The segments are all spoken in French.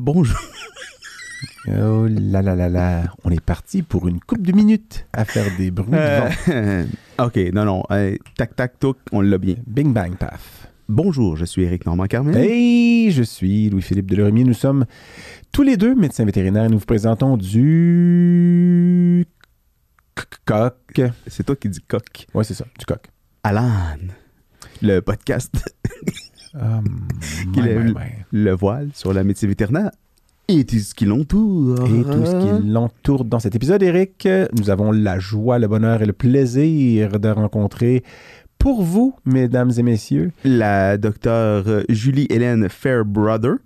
Bonjour. Oh là là là là, on est parti pour une coupe de minutes à faire des bruits de vent. Euh, ok, non, non. euh, tac, tac, toc, on l'a bien. Bing bang paf. Bonjour, je suis Eric Normand Carmel. Hey, je suis Louis-Philippe Delormier. Nous sommes tous les deux médecins vétérinaires et nous vous présentons du coq. C'est toi qui dis coq. Ouais, c'est ça, du coq. Alan, le podcast, Ah, Qu'il ouais, a ouais, eu- ouais. le voile sur la médecine vétérinaire et tout ce qui l'entoure. Et tout ce qui l'entoure dans cet épisode, Eric, nous avons la joie, le bonheur et le plaisir de rencontrer pour vous, mesdames et messieurs, La docteure Julie-Hélène Fairbrother,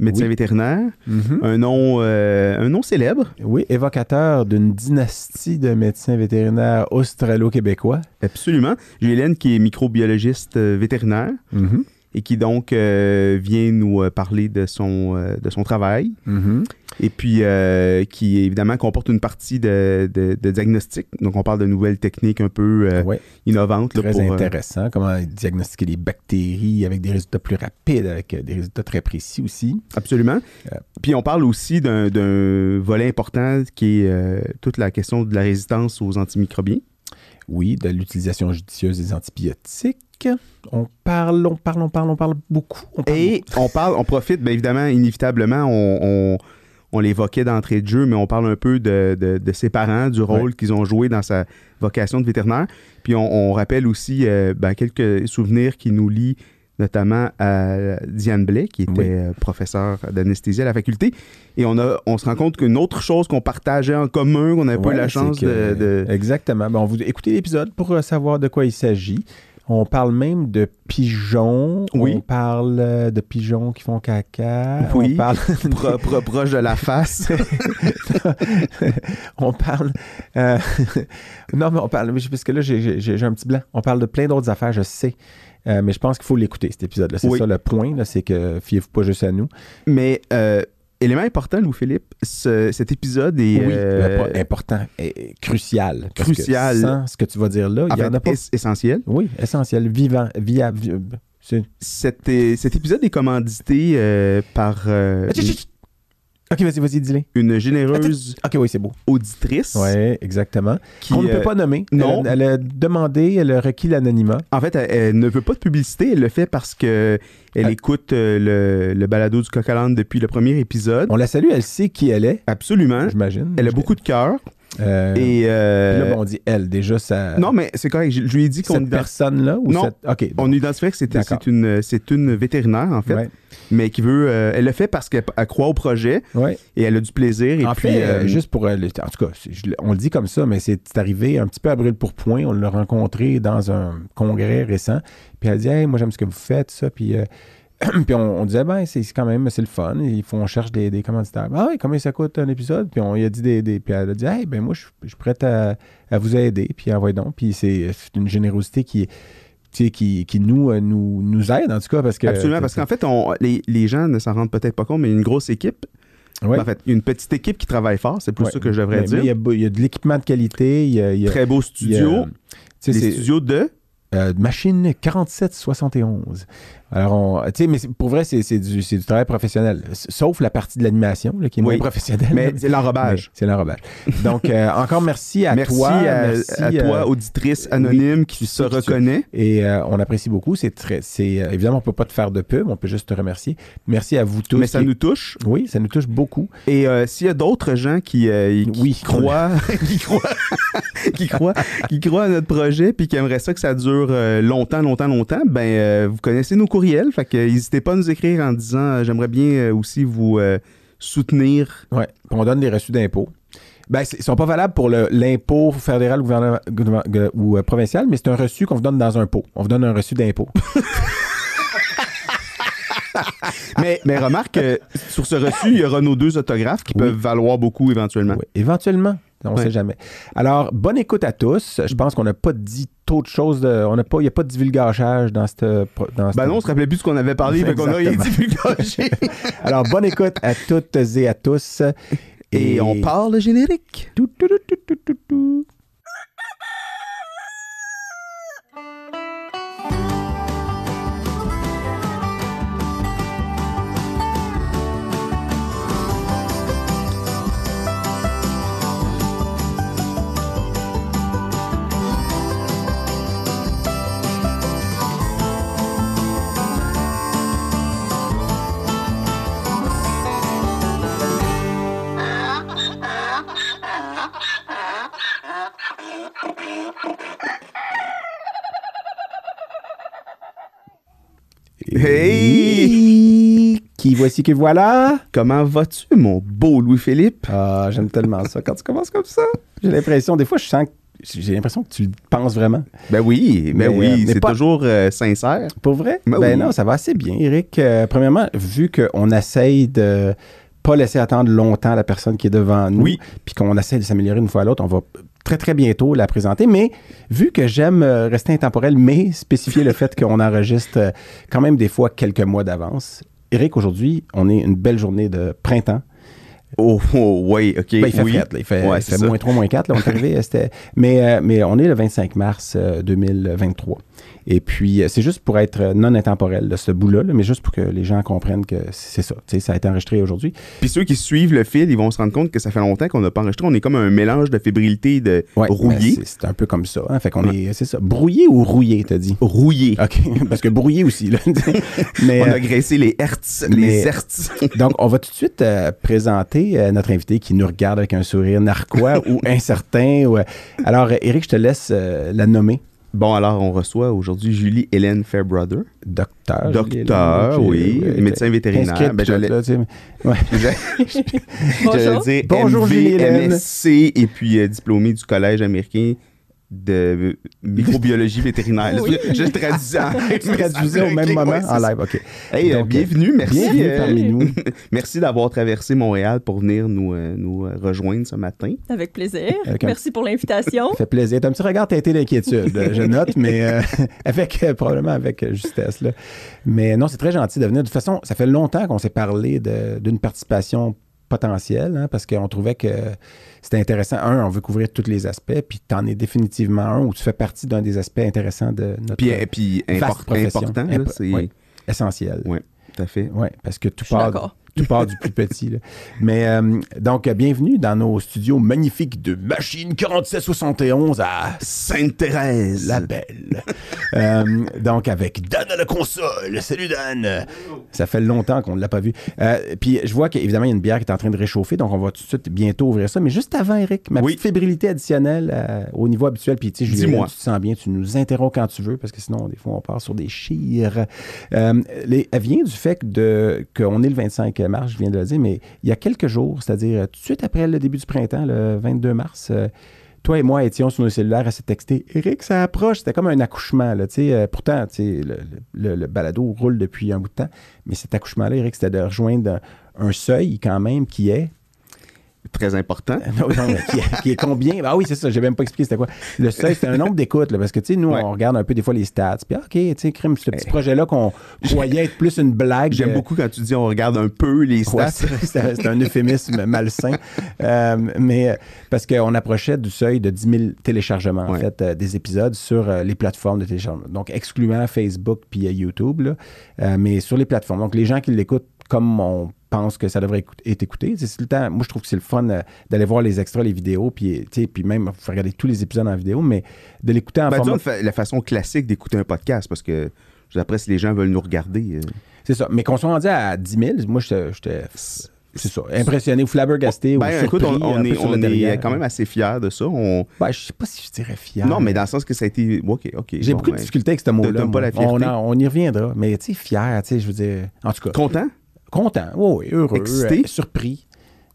médecin Oui. vétérinaire. Mhm. Un nom, euh, un nom célèbre, Oui, évocateur d'une dynastie de médecins vétérinaires australo-québécois. absolument. Julie-Hélène qui est microbiologiste euh, vétérinaire Mhm. Et qui donc euh, vient nous euh, parler de son, euh, de son travail. Mhm. et puis euh, qui évidemment comporte une partie de, de- de diagnostic. Donc on parle de nouvelles techniques un peu Ouais, innovantes. là, très pour, intéressant. Comment diagnostiquer les bactéries avec des résultats plus rapides, avec des résultats très précis aussi. absolument. Puis on parle aussi d'un volet important qui est toute la question de la résistance aux antimicrobiens. Oui, de l'utilisation judicieuse des antibiotiques. On parle, on parle, on parle, on parle beaucoup. On parle Et on parle, on profite, bien évidemment, inévitablement, on, on, on l'évoquait d'entrée de jeu, mais on parle un peu de, de- de ses parents, du rôle qu'ils ont joué dans sa vocation de vétérinaire. Puis on, rappelle aussi euh, ben, quelques souvenirs qui nous lient notamment à Diane Blais, qui était Oui. euh, professeure d'anesthésie à la faculté. Et on, a, on se rend compte qu'une autre chose qu'on partageait en commun, qu'on n'avait pas eu la chance que- de, de- Exactement. Ben, on vous écoutez l'épisode pour savoir de quoi il s'agit. On parle même de pigeons. Oui. On parle euh, de pigeons qui font caca. Oui. On parle, pro- pro- proche de la face. on parle. euh, non, mais on parle. Parce que là, j'ai- un petit blanc. On parle de plein d'autres affaires, je sais. Euh, mais je pense qu'il faut l'écouter, cet épisode-là. C'est Oui. ça le point, c'est que fiez-vous pas juste à nous. Mais euh, élément important, Louis-Philippe, ce- cet épisode est... oui, euh, euh, important, et crucial. Que Crucial. sans ce que tu vas dire là, il y en a pas. es- essentiel. Oui, essentiel, vivant, viable. vi- c'est- Cet, épisode est commandité euh, par euh. Ok, vas-y, vas-y, dis-le. une, généreuse Ok, oui, c'est beau. auditrice Oui, exactement. qui, Qu'on ne euh, peut pas nommer. non. Elle, a- elle a demandé, elle a requis l'anonymat. en fait, elle, elle ne veut pas de publicité. Elle le fait parce que elle Elle- écoute euh, le, le balado du l'âne depuis le premier épisode. On la salue, elle sait qui elle est, Absolument. j'imagine. Elle a beaucoup de cœur. Euh, Et euh, là, bon, on dit elle, déjà, ça. non, mais c'est correct. Je, je lui ai dit qu'on cette ident- personne-là ou Non. cette. Ok. on identifiait que c'était c'est une c'est une vétérinaire en fait, Ouais. mais qui veut. euh, elle le fait parce qu'elle elle croit au projet ouais. et elle a du plaisir. Et en puis, fait, euh, juste pour. en tout cas, je- on le dit comme ça, mais c'est c'est arrivé un petit peu à brûle pour point. On l'a rencontré dans un congrès récent. Puis elle dit Hey, moi, j'aime ce que vous faites, ça. Puis. puis on, on disait, ben, c'est quand même, c'est le fun. Il faut, on cherche des, des commanditaires. Ah oui, combien ça coûte un épisode? Puis on lui a dit des. des- puis elle a dit, hey, ben moi, je je suis prête à, à vous aider. Puis envoyez donc. Puis c'est une générosité qui, qui, qui nous, euh, nous, nous aide, en tout cas, parce que. absolument, parce qu'en fait, on, les, les gens ne s'en rendent peut-être pas compte, mais il y a une grosse équipe. Ouais. En fait, une petite équipe qui travaille fort, c'est plus Ouais. ça que je devrais Mais- mais dire. Il y, a, il y a de l'équipement de qualité. Il y a, il y a- Très beau studio. c'est- studios de? Euh, machine 4771. Alors, on- tu sais, mais pour vrai, c'est du, du travail professionnel. Sauf la partie de l'animation, qui est Oui. moins professionnelle. Mais c'est l'enrobage. C'est l'enrobage. Donc, euh, encore merci à Merci, toi. à, merci, à toi, euh, auditrice anonyme qui se reconnaît. et euh, on apprécie beaucoup. C'est très, évidemment, on peut pas te faire de pub. On peut juste te remercier. Merci à vous tous. Mais ça qui- nous touche. Oui, ça nous touche beaucoup. Et s'il y a d'autres gens qui, qui Oui. croient, qui croient, qui croient, qui croient à notre projet, puis qui aimeraient ça que ça dure longtemps, longtemps, longtemps, ben vous connaissez nos fait que n'hésitez pas à nous écrire en disant euh, j'aimerais bien euh, aussi vous euh, soutenir. Puis on donne des reçus d'impôts. Ben, ils sont pas valables pour l'impôt fédéral ou, euh, provincial, mais c'est un reçu qu'on vous donne dans un pot. On vous donne un reçu d'impôt. Mais, mais remarque que sur ce reçu, il y aura nos deux autographes qui Oui. peuvent valoir beaucoup éventuellement. Oui, éventuellement. On ne Ouais. sait jamais. Alors, bonne écoute à tous. Je pense qu'on n'a pas dit trop de choses. de- on n'a pas, il n'y a pas de divulgachage dans cette. Ben non, on se rappelait plus ce qu'on avait parlé, fait qu'on a divulgagé. Alors, bonne écoute à toutes et à tous. Et on parle générique. Tout, tout, tout, Hey! Qui voici que voilà? Comment vas-tu, mon beau Louis-Philippe? Ah, j'aime tellement ça. Quand tu commences comme ça, j'ai l'impression, des fois, je sens que j'ai l'impression que tu le penses vraiment. Ben oui, ben Mais, oui, euh, mais c'est pas- toujours euh, sincère. Pour vrai? Ben Ben, oui. non, ça va assez bien, Eric. Euh, premièrement, vu qu'on essaye de pas laisser attendre longtemps la personne qui est devant nous, Oui. puis qu'on essaie de s'améliorer une fois à l'autre, on va très très bientôt la présenter. Mais vu que j'aime euh, rester intemporel, mais spécifier le fait qu'on enregistre euh, quand même des fois quelques mois d'avance, Eric, aujourd'hui, on est une belle journée de printemps. Oh, oh, oui, OK. Ben, il fait oui. fret, là. il fait, Ouais, il c'est fait ça. moins 3, moins 4. Là, on est arrivé, euh, mais, euh, mais on est le 25 mars euh, 2023. Et puis, euh, c'est juste pour être non intemporel, là, ce bout-là, là, mais juste pour que les gens comprennent que c'est ça. Tu sais, ça a été enregistré aujourd'hui. Puis ceux qui suivent le fil, ils vont se rendre compte que ça fait longtemps qu'on n'a pas enregistré. On est comme un mélange de fébrilité et de Ouais, rouillé. ben, c'est- un peu comme ça. hein. Fait qu'on est, c'est ça. Brouillé ou rouillé, t'as dit? Rouillé. OK. Parce que brouillé aussi, là. mais, On euh, a graissé les hertz, mais- les hertz. donc, on va tout de suite euh, présenter euh, notre invité qui nous regarde avec un sourire narquois ou incertain. ou, euh, Alors, Eric, je te laisse la nommer. Bon, alors, on reçoit aujourd'hui Julie Hélène Fairbrother. Docteur. Docteur, oui, médecin vétérinaire. Ben, j'allais- là, ouais. Dire Bonjour, MV, Julie Hélène. MSc et puis euh, diplômé du Collège américain de microbiologie vétérinaire. Oui. Je traduisais en Tu traduisais au même moment en live. OK. Hey, euh, Donc, bienvenue, merci. Bienvenue euh, parmi nous. merci d'avoir traversé Montréal pour venir nous, euh, nous euh, rejoindre ce matin. Avec plaisir. Avec un- Merci pour l'invitation. Ça fait plaisir. T'as un petit regard teinté d'inquiétude, euh, je note, mais euh, avec euh, probablement avec euh, justesse. Là. Mais non, c'est très gentil de venir. De toute façon, ça fait longtemps qu'on s'est parlé de- d'une participation potentielle, hein, parce qu'on trouvait que c'était intéressant. Un, on veut couvrir tous les aspects, puis tu en es définitivement un où tu fais partie d'un des aspects intéressants de notre Puis, euh, puis vaste import- profession. important, là, c'est oui, essentiel. Ouais, tout à fait. Oui, parce que tout part. Tout part du plus petit. là. Mais euh, donc, bienvenue dans nos studios magnifiques de Machine 4771 à Sainte-Thérèse. La Belle. Euh, donc, avec Dan à la console. Salut Dan. Ça fait longtemps qu'on ne l'a pas vu. Euh, puis, je vois qu'évidemment, il y a une bière qui est en train de réchauffer, donc on va tout de suite bientôt ouvrir ça. Mais juste avant, Eric, ma Oui. petite fébrilité additionnelle au niveau habituel. Puis, tu sais, Julien, tu te sens bien, tu nous interromps quand tu veux, parce que sinon, des fois, on part sur des chires. Elle vient du fait qu'on est le 25 je viens de le dire, mais il y a quelques jours, c'est-à-dire tout de suite après le début du printemps, le 22 mars, euh, toi et moi étions sur nos cellulaires à se texter. Eric, ça approche. C'était comme un accouchement. Là, tu sais, euh, pourtant, tu sais, le, le- balado roule depuis un bout de temps. Mais cet accouchement-là, Eric, c'était de rejoindre un seuil quand même qui est. Très important. Non, non, mais qui, est qui est combien? Ah oui, c'est ça, j'ai même pas expliqué c'était quoi. Le seuil, c'était un nombre d'écoutes, là, parce que, tu sais, nous, Ouais. on regarde un peu des fois les stats. Puis, ah, OK, tu sais, crime, ce petit projet-là qu'on croyait être plus une blague. J'aime euh, beaucoup quand tu dis on regarde un peu les stats. c'est c'est un- c'est euphémisme malsain. Euh, mais euh, parce qu'on approchait du seuil de 10 000 téléchargements, en Ouais. fait, des épisodes sur les plateformes de téléchargement. Donc, excluant Facebook puis YouTube, là, mais sur les plateformes. Donc, les gens qui l'écoutent comme on pense que ça devrait être écouté, c'est le temps. Moi, je trouve que c'est le fun euh, d'aller voir les extras, les vidéos, puis, sais, puis même, regarder tous les épisodes en vidéo, mais de l'écouter en Ben, format... fa- la façon classique d'écouter un podcast, parce que après, si les gens veulent nous regarder, euh, C'est ça. Mais qu'on soit rendu à 10 000, moi, j'étais... C'est ça. Impressionné ou flabbergasté ou ben, surpris. écoute, on, est, on est quand même assez fiers de ça. On... Ben, je sais pas si je dirais fier. Non, mais dans le sens que ça a été. OK, OK. J'ai bon, beaucoup de ben, difficultés avec ce mot-là. on, on y reviendra. Mais tu sais, fier, tu sais, je veux dire. En tout cas, Content? Content. Oui, oui, heureux. Excité? euh, surpris.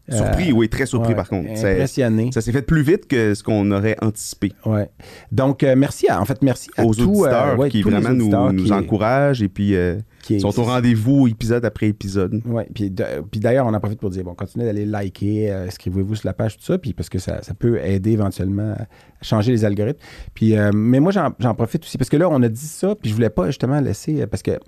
Surpris, Euh, oui, très surpris ouais, par contre. Impressionné. ça s'est fait plus vite que ce qu'on aurait anticipé. Ouais. Donc, euh, merci à, en fait, merci à Aux tous, euh, auditeurs ouais, qui vraiment nous, qui- encouragent et puis qui- sont au rendez-vous épisode après épisode. Oui, puis, d'ailleurs, on en profite pour dire, bon, continuez d'aller liker, inscrivez-vous sur la page, tout ça, puis parce que ça, ça peut aider éventuellement changer les algorithmes. Puis, euh, mais moi, j'en profite aussi, parce que là, on a dit ça, puis je voulais pas justement laisser, euh, parce que, euh,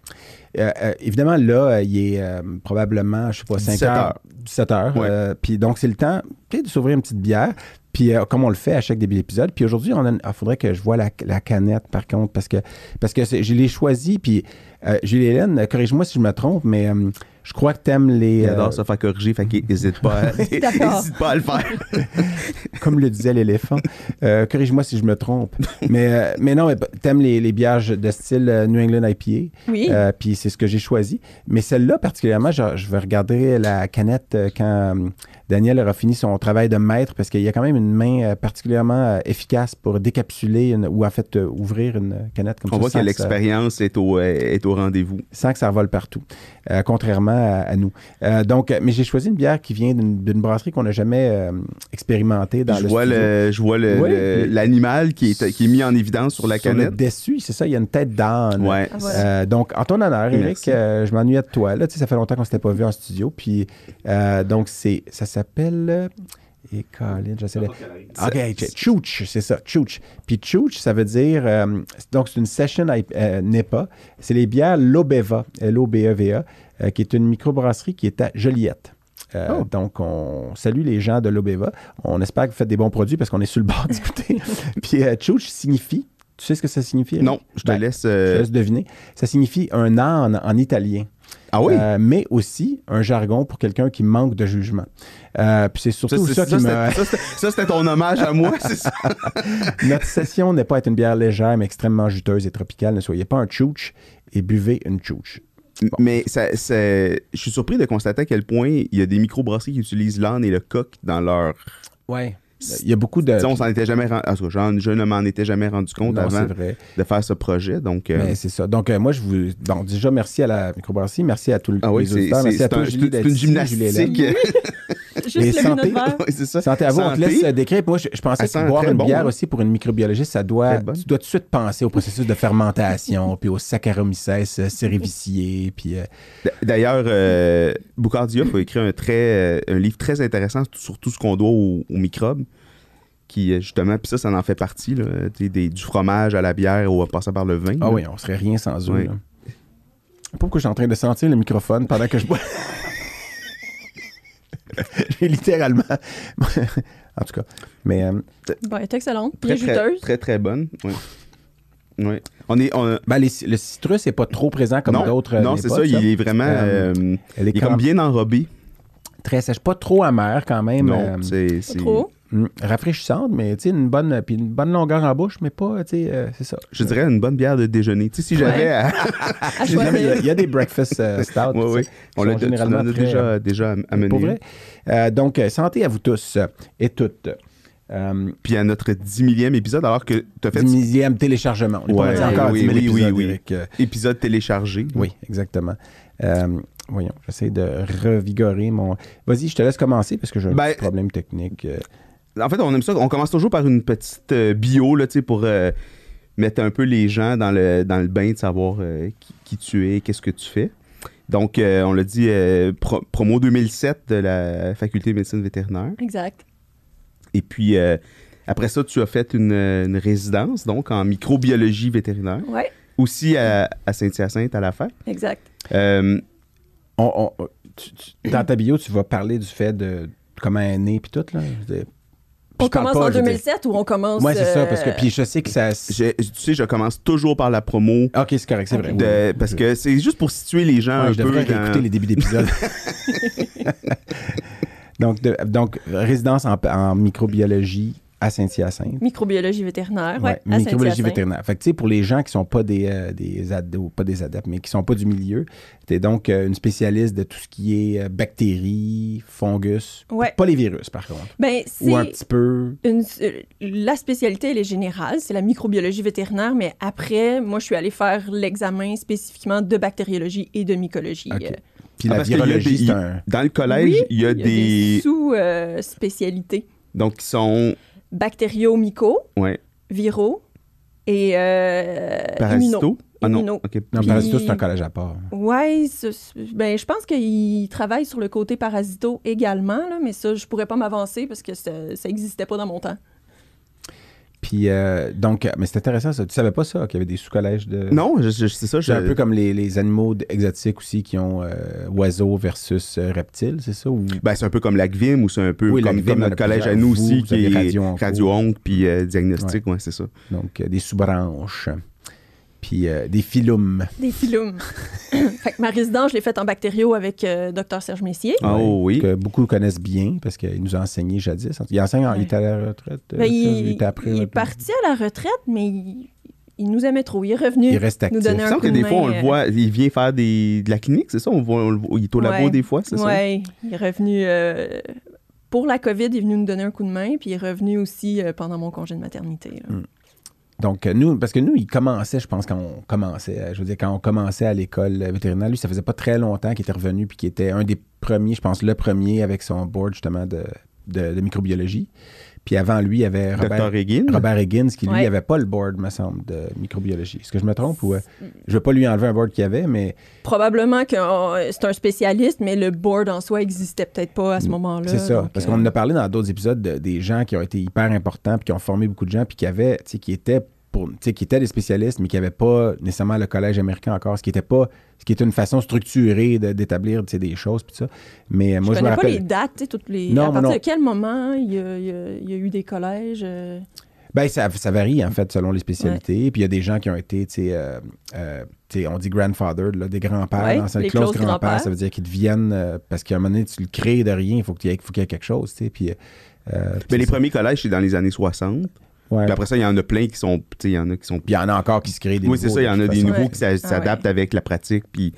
euh, évidemment, là, il est probablement, je sais pas, 5 17 heures, heures. 17 heures, Ouais. puis donc, c'est le temps, peut-être de s'ouvrir une petite bière, puis euh, comme on le fait à chaque début d'épisode. Puis aujourd'hui, il faudrait que je vois la, la canette, par contre, parce que, parce que je l'ai choisi, puis euh, Julie-Hélène, euh, corrige-moi si je me trompe, mais euh, Je crois que t'aimes les. Il euh, adore se faire corriger, fait qu'il n'hésite pas, à- pas à le faire. comme le disait l'éléphant. Euh, Corrige-moi si je me trompe. Mais, euh, mais non, mais t'aimes les, les bières de style euh, New England IPA. Oui. Euh, puis c'est ce que j'ai choisi. Mais celle-là, particulièrement, je, je vais regarder la canette euh, quand euh, Daniel aura fini son travail de maître, parce qu'il y a quand même une main euh, particulièrement euh, efficace pour décapsuler une- ou en fait euh, ouvrir une canette comme On ça. voit sans que l'expérience est au, est au rendez-vous. sans que ça revole partout, euh, contrairement à, à nous. Euh, donc, mais j'ai choisi une bière qui vient d'une brasserie qu'on n'a jamais euh, expérimentée dans je, le vois studio. le, je vois Oui. l'animal qui est, qui est mis en évidence sur la Sur le canette. dessus, c'est ça, il y a une tête d'âne. Ouais. Ah. Euh, donc, en ton honneur, Eric, euh, je m'ennuyais de toi. Là, tu sais, ça fait longtemps qu'on s'était pas vu en studio. Puis, euh, donc, c'est, ça s'appelle. Et Colin, j'essaie de. OK, ch- Chooch, c'est ça, Chooch. Puis Chooch, ça veut dire. euh, donc, c'est une session euh, NEPA. C'est les bières Lobeva, L-O-B-E-V-A, euh, qui est une microbrasserie qui est à Joliette. Euh, Oh. Donc, on salue les gens de Lobeva. On espère que vous faites des bons produits parce qu'on est sur le bord d'écouter. Puis, euh, Chooch signifie. Tu sais ce que ça signifie? Non, je te Ben, laisse. je euh, te laisse deviner. Ça signifie un âne en italien. Ah oui? Euh, mais aussi un jargon pour quelqu'un qui manque de jugement. Euh, puis c'est ça, surtout c'est- ça, ça, qui ça, c'était- ça, c'était ton hommage à moi, c'est ça? Notre session n'est pas être une bière légère, mais extrêmement juteuse et tropicale. Ne soyez pas un chouch et buvez une chouch. Mais ça, ça- je suis surpris de constater à quel point il y a des microbrasseries qui utilisent l'âne et le coq dans leur. Ouais. Il y a beaucoup de... On s'en était jamais rendu. Tout je ne m'en étais jamais rendu compte Non, avant de faire ce projet. Donc, euh, Mais c'est ça. Donc, euh, moi, je vous. Déjà, merci à la microbrasserie. Merci à tous les ah oui, c'est Merci à c'est toi, un- Julie, c'est d'être une gymnastique. Juste et lever santé. Oui, c'est ça. Santé à vous. On te laisse euh, décrire. Moi, je, je pensais Elle que boire une bon, bière hein. aussi pour une microbiologiste, ça doit, tu dois tout de suite penser au processus de fermentation, puis au Saccharomyces euh, cerevisiae, puis euh, D'ailleurs, euh, Boucard Diop a écrit un, très, un livre très intéressant sur tout ce qu'on doit aux, aux microbes. Qui, justement, puis ça, ça en fait partie. Là, des- du fromage à la bière ou en passant par le vin. ah là. oui, on serait rien sans eux. Oui. là. Je sais pas pourquoi je suis en train de sentir le microphone pendant que je bois? J'ai littéralement. en tout cas. Mais euh, Bon, elle est excellente. très, Bien très, juteuse. très, très bonne. Oui. Oui. On est, on- ben, les- le citrus n'est pas trop présent comme d'autres. euh, non, c'est ça. Il est vraiment. Euh, euh, Elle est, il est comme bien enrobé. très sèche. Pas trop amère quand même. Non, euh, c'est. Pas c'est- trop. Mm, rafraîchissante, mais tu sais, une bonne, puis une bonne longueur en bouche, mais pas, tu sais, euh, c'est ça. Je dirais une bonne bière de déjeuner. Tu sais, si j'avais à. Il y, a- a des breakfast euh, stout. Oui, tu oui. sais, On l'a généralement l'en as très, déjà, déjà amené. Pour vrai. Euh, donc, euh, santé à vous tous euh, et toutes. Euh, Puis à notre 10 millième épisode, alors que tu as fait 10 millième téléchargement. On est Ouais, pas rendu encore à oui, 10 000 oui, oui. Euh, épisode téléchargé. oui, exactement. Euh, voyons, j'essaie de revigorer mon... Vas-y, je te laisse commencer parce que j'ai un Ben, petit problème technique. En fait, on aime ça. On commence toujours par une petite euh, bio là, tu sais, pour euh, mettre un peu les gens dans le, dans le bain de savoir euh, qui, qui tu es, qu'est-ce que tu fais. Donc, euh, on l'a dit, euh, pro- promo 2007 de la faculté de médecine vétérinaire. Exact. Et puis, euh, après ça, tu as fait une, une résidence, donc en microbiologie vétérinaire, Ouais, aussi à, à Saint-Hyacinthe, à la fin. exact. Euh, On- on- tu- tu- dans ta bio, tu vas parler du fait de comment elle est née puis tout, là. On commence pas, en je veux dire. 2007 ou on commence. Ouais, c'est ça, euh, parce que puis je sais que ça. tu sais, je commence toujours par la promo. Ok, c'est correct, c'est vrai. de- oui. parce que c'est juste pour situer les gens Ouais, un je peu. devrais dans- réécouter les débuts d'épisode. donc, de- donc, résidence en, en microbiologie à Saint-Hyacinthe. Microbiologie vétérinaire, ouais, Ouais, microbiologie vétérinaire. Fait que, tu sais, pour les gens qui sont pas des, euh, des adeptes, pas des adeptes, mais qui sont pas du milieu, tu es donc euh, une spécialiste de tout ce qui est euh, bactéries, fungus. Ouais. Pas les virus, par contre. Ben, Ou un petit peu. une- euh, la spécialité, elle est générale, c'est la microbiologie vétérinaire, mais après, moi, je suis allée faire l'examen spécifiquement de bactériologie et de mycologie. Puis Ah, la virologie, des- un. Dans le collège, Oui, il y a il y a des. des sous-spécialités. Donc, qui sont. Bactério-myco, Ouais. viraux et euh. Parasito. Ah non. Puis- parasito, c'est un collège à part. Ben, je pense qu'il travaille sur le côté parasito également, là, mais ça, je pourrais pas m'avancer parce que ça n'existait pas dans mon temps. Puis, euh, donc, euh, mais c'est intéressant ça. Tu savais pas ça, qu'il y avait des sous-collèges de. Non, je, je- c'est ça. C'est un peu comme les, les animaux exotiques aussi qui ont euh, oiseaux versus euh, reptiles, c'est ça? Ou... Ben, c'est un peu comme l'ACVIM ou c'est un peu Oui, comme, notre collège à nous Vous, aussi vous qui est radio-onco. radio-onc puis euh, diagnostic, ouais, c'est ça. Donc, des sous-branches. Puis euh, des philums. Des philums. fait que ma résidence, je l'ai faite en bactério avec euh, Dr Serge Messier. Ah, oh oui. Que beaucoup connaissent bien parce qu'il nous a enseigné jadis. Il enseigne, en- il était à la retraite. euh, Ben, il, après, est parti à la retraite, mais il, il nous aimait trop. Il est revenu Il reste actif. nous donner un coup que de des fois, on le euh, voit, il vient faire des, de la clinique, c'est ça? On voit, on le il est au labo Ouais. des fois, c'est ça? Ouais, il est revenu euh, pour la COVID, il est venu nous donner un coup de main, puis il est revenu aussi euh, pendant mon congé de maternité. là. Mm. Donc, euh, nous, parce que nous, il commençait, je pense, quand on commençait, euh, je veux dire, quand on commençait à l'école vétérinaire, lui, ça faisait pas très longtemps qu'il était revenu, puis qu'il était un des premiers, je pense, le premier avec son board, justement, de, de microbiologie. Puis avant lui, il y avait Robert, Dr. Higgin. Robert Higgins, qui lui Ouais. avait pas le board, me semble, de microbiologie. Est-ce que je me trompe ou. euh, je veux pas lui enlever un board qu'il avait, mais Probablement que euh, c'est un spécialiste, mais le board en soi existait peut-être pas à ce moment-là. Mm. c'est ça. donc, Parce euh, qu'on en a parlé dans d'autres épisodes de- des gens qui ont été hyper importants, puis qui ont formé beaucoup de gens, puis qui avaient, tu sais, qui étaient pour, qui étaient des spécialistes, mais qui n'avaient pas nécessairement le collège américain encore, ce qui était pas, ce qui était une façon structurée d'établir, des choses, puis ça. Mais euh, Je moi, je, me connais pas rappelle. les dates, toutes les. Non, à partir non. de quel moment il y a, il y a- il y a eu des collèges euh, Ben, ça, ça varie, en fait, selon les spécialités. Puis il y a des gens qui ont été, tu sais, euh, euh, on dit grandfather, là, des grands-pères. Ouais, dans les close grands-pères, ça veut dire qu'ils deviennent, euh, parce qu'à un moment donné, tu le crées de rien, il faut qu'il y, ait- faut qu'il y ait quelque chose, tu sais. Puis, euh, Mais puis les ça- premiers collèges, c'est dans les années 60. Ouais. Puis après ça, il y en a plein qui sont. Tu sais, il y en a qui sont. Puis il y en a encore qui se créent des Oui, c'est nouveaux, ça. Il y en a des façon. nouveaux Ouais. qui s'a- Ah s'adaptent ouais. avec la pratique, puis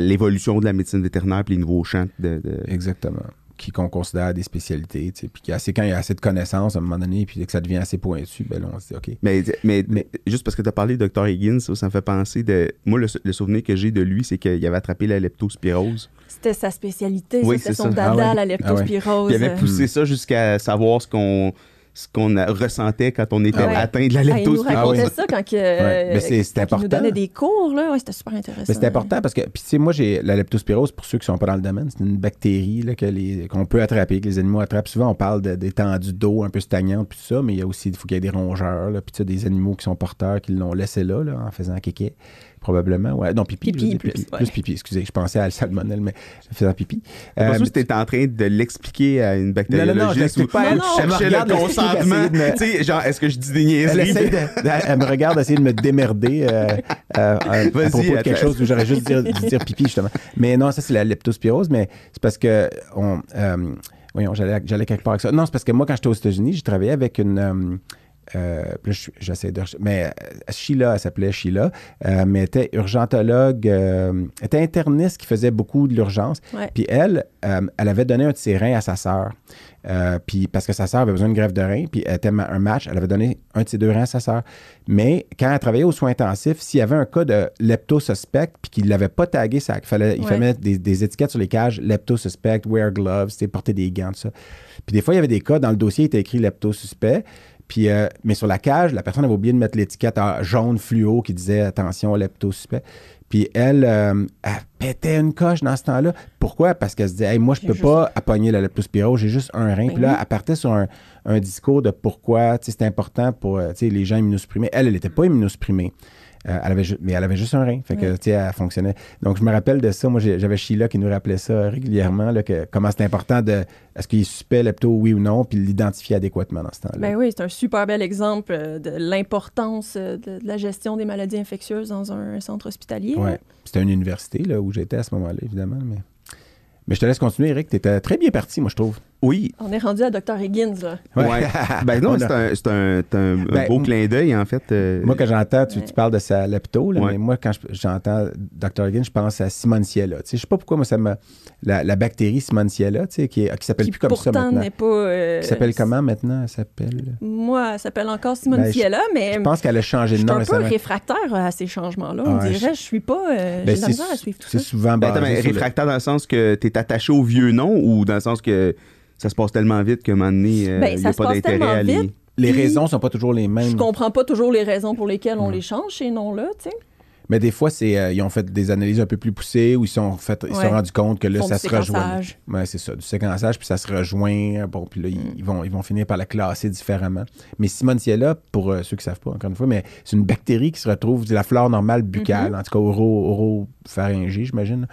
l'évolution de la médecine vétérinaire, puis les nouveaux champs de. de- Exactement. Qui qu'on considère des spécialités, tu sais. Puis a assez- quand il y a assez de connaissances à un moment donné, puis que ça devient assez pointu, ben là, on se dit, OK. Mais, mais, Mais- juste parce que tu as parlé de Dr. Higgins, ça, ça me fait penser de. Moi, le, le souvenir que j'ai de lui, c'est qu'il avait attrapé la leptospirose. C'était sa spécialité, Oui, ça, c'était c'est son ça. dada, Ah ouais. la leptospirose. Il avait poussé ça jusqu'à savoir ce qu'on ce qu'on ressentait quand on était Ah ouais. atteint de la Ah, il nous leptospirose. racontait Ah oui. ça quand, que, Ouais. Mais c'est- c'est quand il nous important. donnait des cours, là. Ouais, c'était super intéressant. Mais c'est important parce que, puis tu sais, moi, j'ai la leptospirose, pour ceux qui sont pas dans le domaine, c'est une bactérie là, que les- qu'on peut attraper, que les animaux attrapent. Souvent, on parle de- d'étendues d'eau un peu stagnantes, puis tout ça, mais il y a aussi, il faut qu'il y ait des rongeurs, là, puis tu sais, des animaux qui sont porteurs, qui l'ont laissé là, là, en faisant kéké, probablement. Ouais. Non, pipi. Pipi, je dire, plus, pipi. ouais. Plus pipi, excusez, je pensais à la salmonelle, mais faisant pipi. C'est Euh, sûr que t'étais en train de l'expliquer à une non, non, je bactériologiste l'explique ou pas elle. Non, non, Elle cherchait regarde, le elle consentement. me- Tu sais, genre, est-ce que je dis des Elle, niaiseries? essaie de- elle me regarde essayer de me démerder euh, euh, à, à propos de quelque chose où j'aurais juste dire, dû dire pipi, justement. Mais non, ça, c'est la leptospirose, mais c'est parce que on, euh, voyons, j'allais, j'allais quelque part avec ça. Non, c'est parce que moi, quand j'étais aux États-Unis, j'ai travaillé avec une. Euh, j'essaie de. Mais euh, Sheila, elle s'appelait Sheila, euh, mais était urgentologue, euh, était interniste qui faisait beaucoup de l'urgence. Ouais. Puis elle, elle avait donné un de ses reins à sa sœur. Puis parce que sa sœur avait besoin de greffe de rein, puis elle était un match, elle avait donné un de ses deux reins à sa sœur. Mais quand elle travaillait aux soins intensifs, s'il y avait un cas de leptosuspect, puis qu'il ne l'avait pas tagué, ça, il fallait, il Ouais. fallait mettre des, des étiquettes sur les cages, leptosuspect, wear gloves, porter des gants, tout ça. Puis des fois, il y avait des cas, dans le dossier, il était écrit leptosuspect. Puis, euh, mais sur la cage, la personne avait oublié de mettre l'étiquette en jaune fluo qui disait attention, leptosuspect. Puis elle, euh, elle pétait une coche dans ce temps-là. Pourquoi? Parce qu'elle se disait, hey, moi, je J'ai peux juste- pas appogner la leptospirose, j'ai juste un rein. Ben Puis là, oui. elle partait sur un, un discours de pourquoi c'est important pour euh, les gens immunosupprimés. Elle, elle n'était pas immunosupprimée. Euh, elle avait mais elle avait juste un rein. Fait que, Ouais. tu sais, elle fonctionnait. Donc, je me rappelle de ça. Moi, j'avais Sheila qui nous rappelait ça régulièrement, là, que, comment c'est important de. Est-ce qu'il est suspect, lepto, oui ou non, puis l'identifier adéquatement dans ce temps-là. Ben oui, c'est un super bel exemple euh, de l'importance euh, de, de la gestion des maladies infectieuses dans un centre hospitalier. Ouais. C'était une université là, où j'étais à ce moment-là, évidemment. Mais... mais je te laisse continuer, Eric. Tu étais très bien parti, moi, je trouve. Oui. On est rendu à Dr. Higgins, là. Ouais. ben non, c'est un, c'est un- c'est un- Ben, beau clin d'œil, en fait. euh, Moi, quand j'entends, tu, Ouais. tu parles de sa lepto, là, Ouais. mais moi, quand je- j'entends Dr. Higgins, je pense à Simontiella. Tu sais, je sais pas pourquoi, moi, ça me. La, la bactérie Simontiella, tu sais, qui, est- qui s'appelle Qui plus comme ça maintenant. n'est pas... euh, Qui s'appelle comment maintenant? Elle s'appelle? Moi, elle s'appelle encore Simone Ben, je- Ciela, mais Je pense qu'elle a changé je de suis nom un peu réfractaire à ces changements-là. On Ouais, dirait, je suis pas... euh, Ben, J'ai de la c'est misère à suivre tout c'est ça. souvent Ben, basé attends, mais sur le- réfractaire dans le sens que tu es attaché au vieux nom ou dans le sens que ça se passe tellement vite qu'à un moment donné, euh, il Ben, n'y ça a se pas passe d'intérêt tellement à les. vite. Les raisons sont pas toujours les mêmes. Je comprends pas toujours les raisons pour lesquelles on les change, ces noms-là, tu sais. Mais des fois, c'est, euh, ils ont fait des analyses un peu plus poussées où ils sont fait, ils Ouais. sont rendus compte que là, ça se rejoint. séquençage. Ouais, c'est ça, du séquençage, puis ça se rejoint. Bon, puis là, ils- Mm. ils, vont, ils vont finir par la classer différemment. Mais Simontiella, pour euh, ceux qui ne savent pas, encore une fois, mais c'est une bactérie qui se retrouve de la flore normale buccale, Mm-hmm. en tout cas oro, oropharyngée, j'imagine.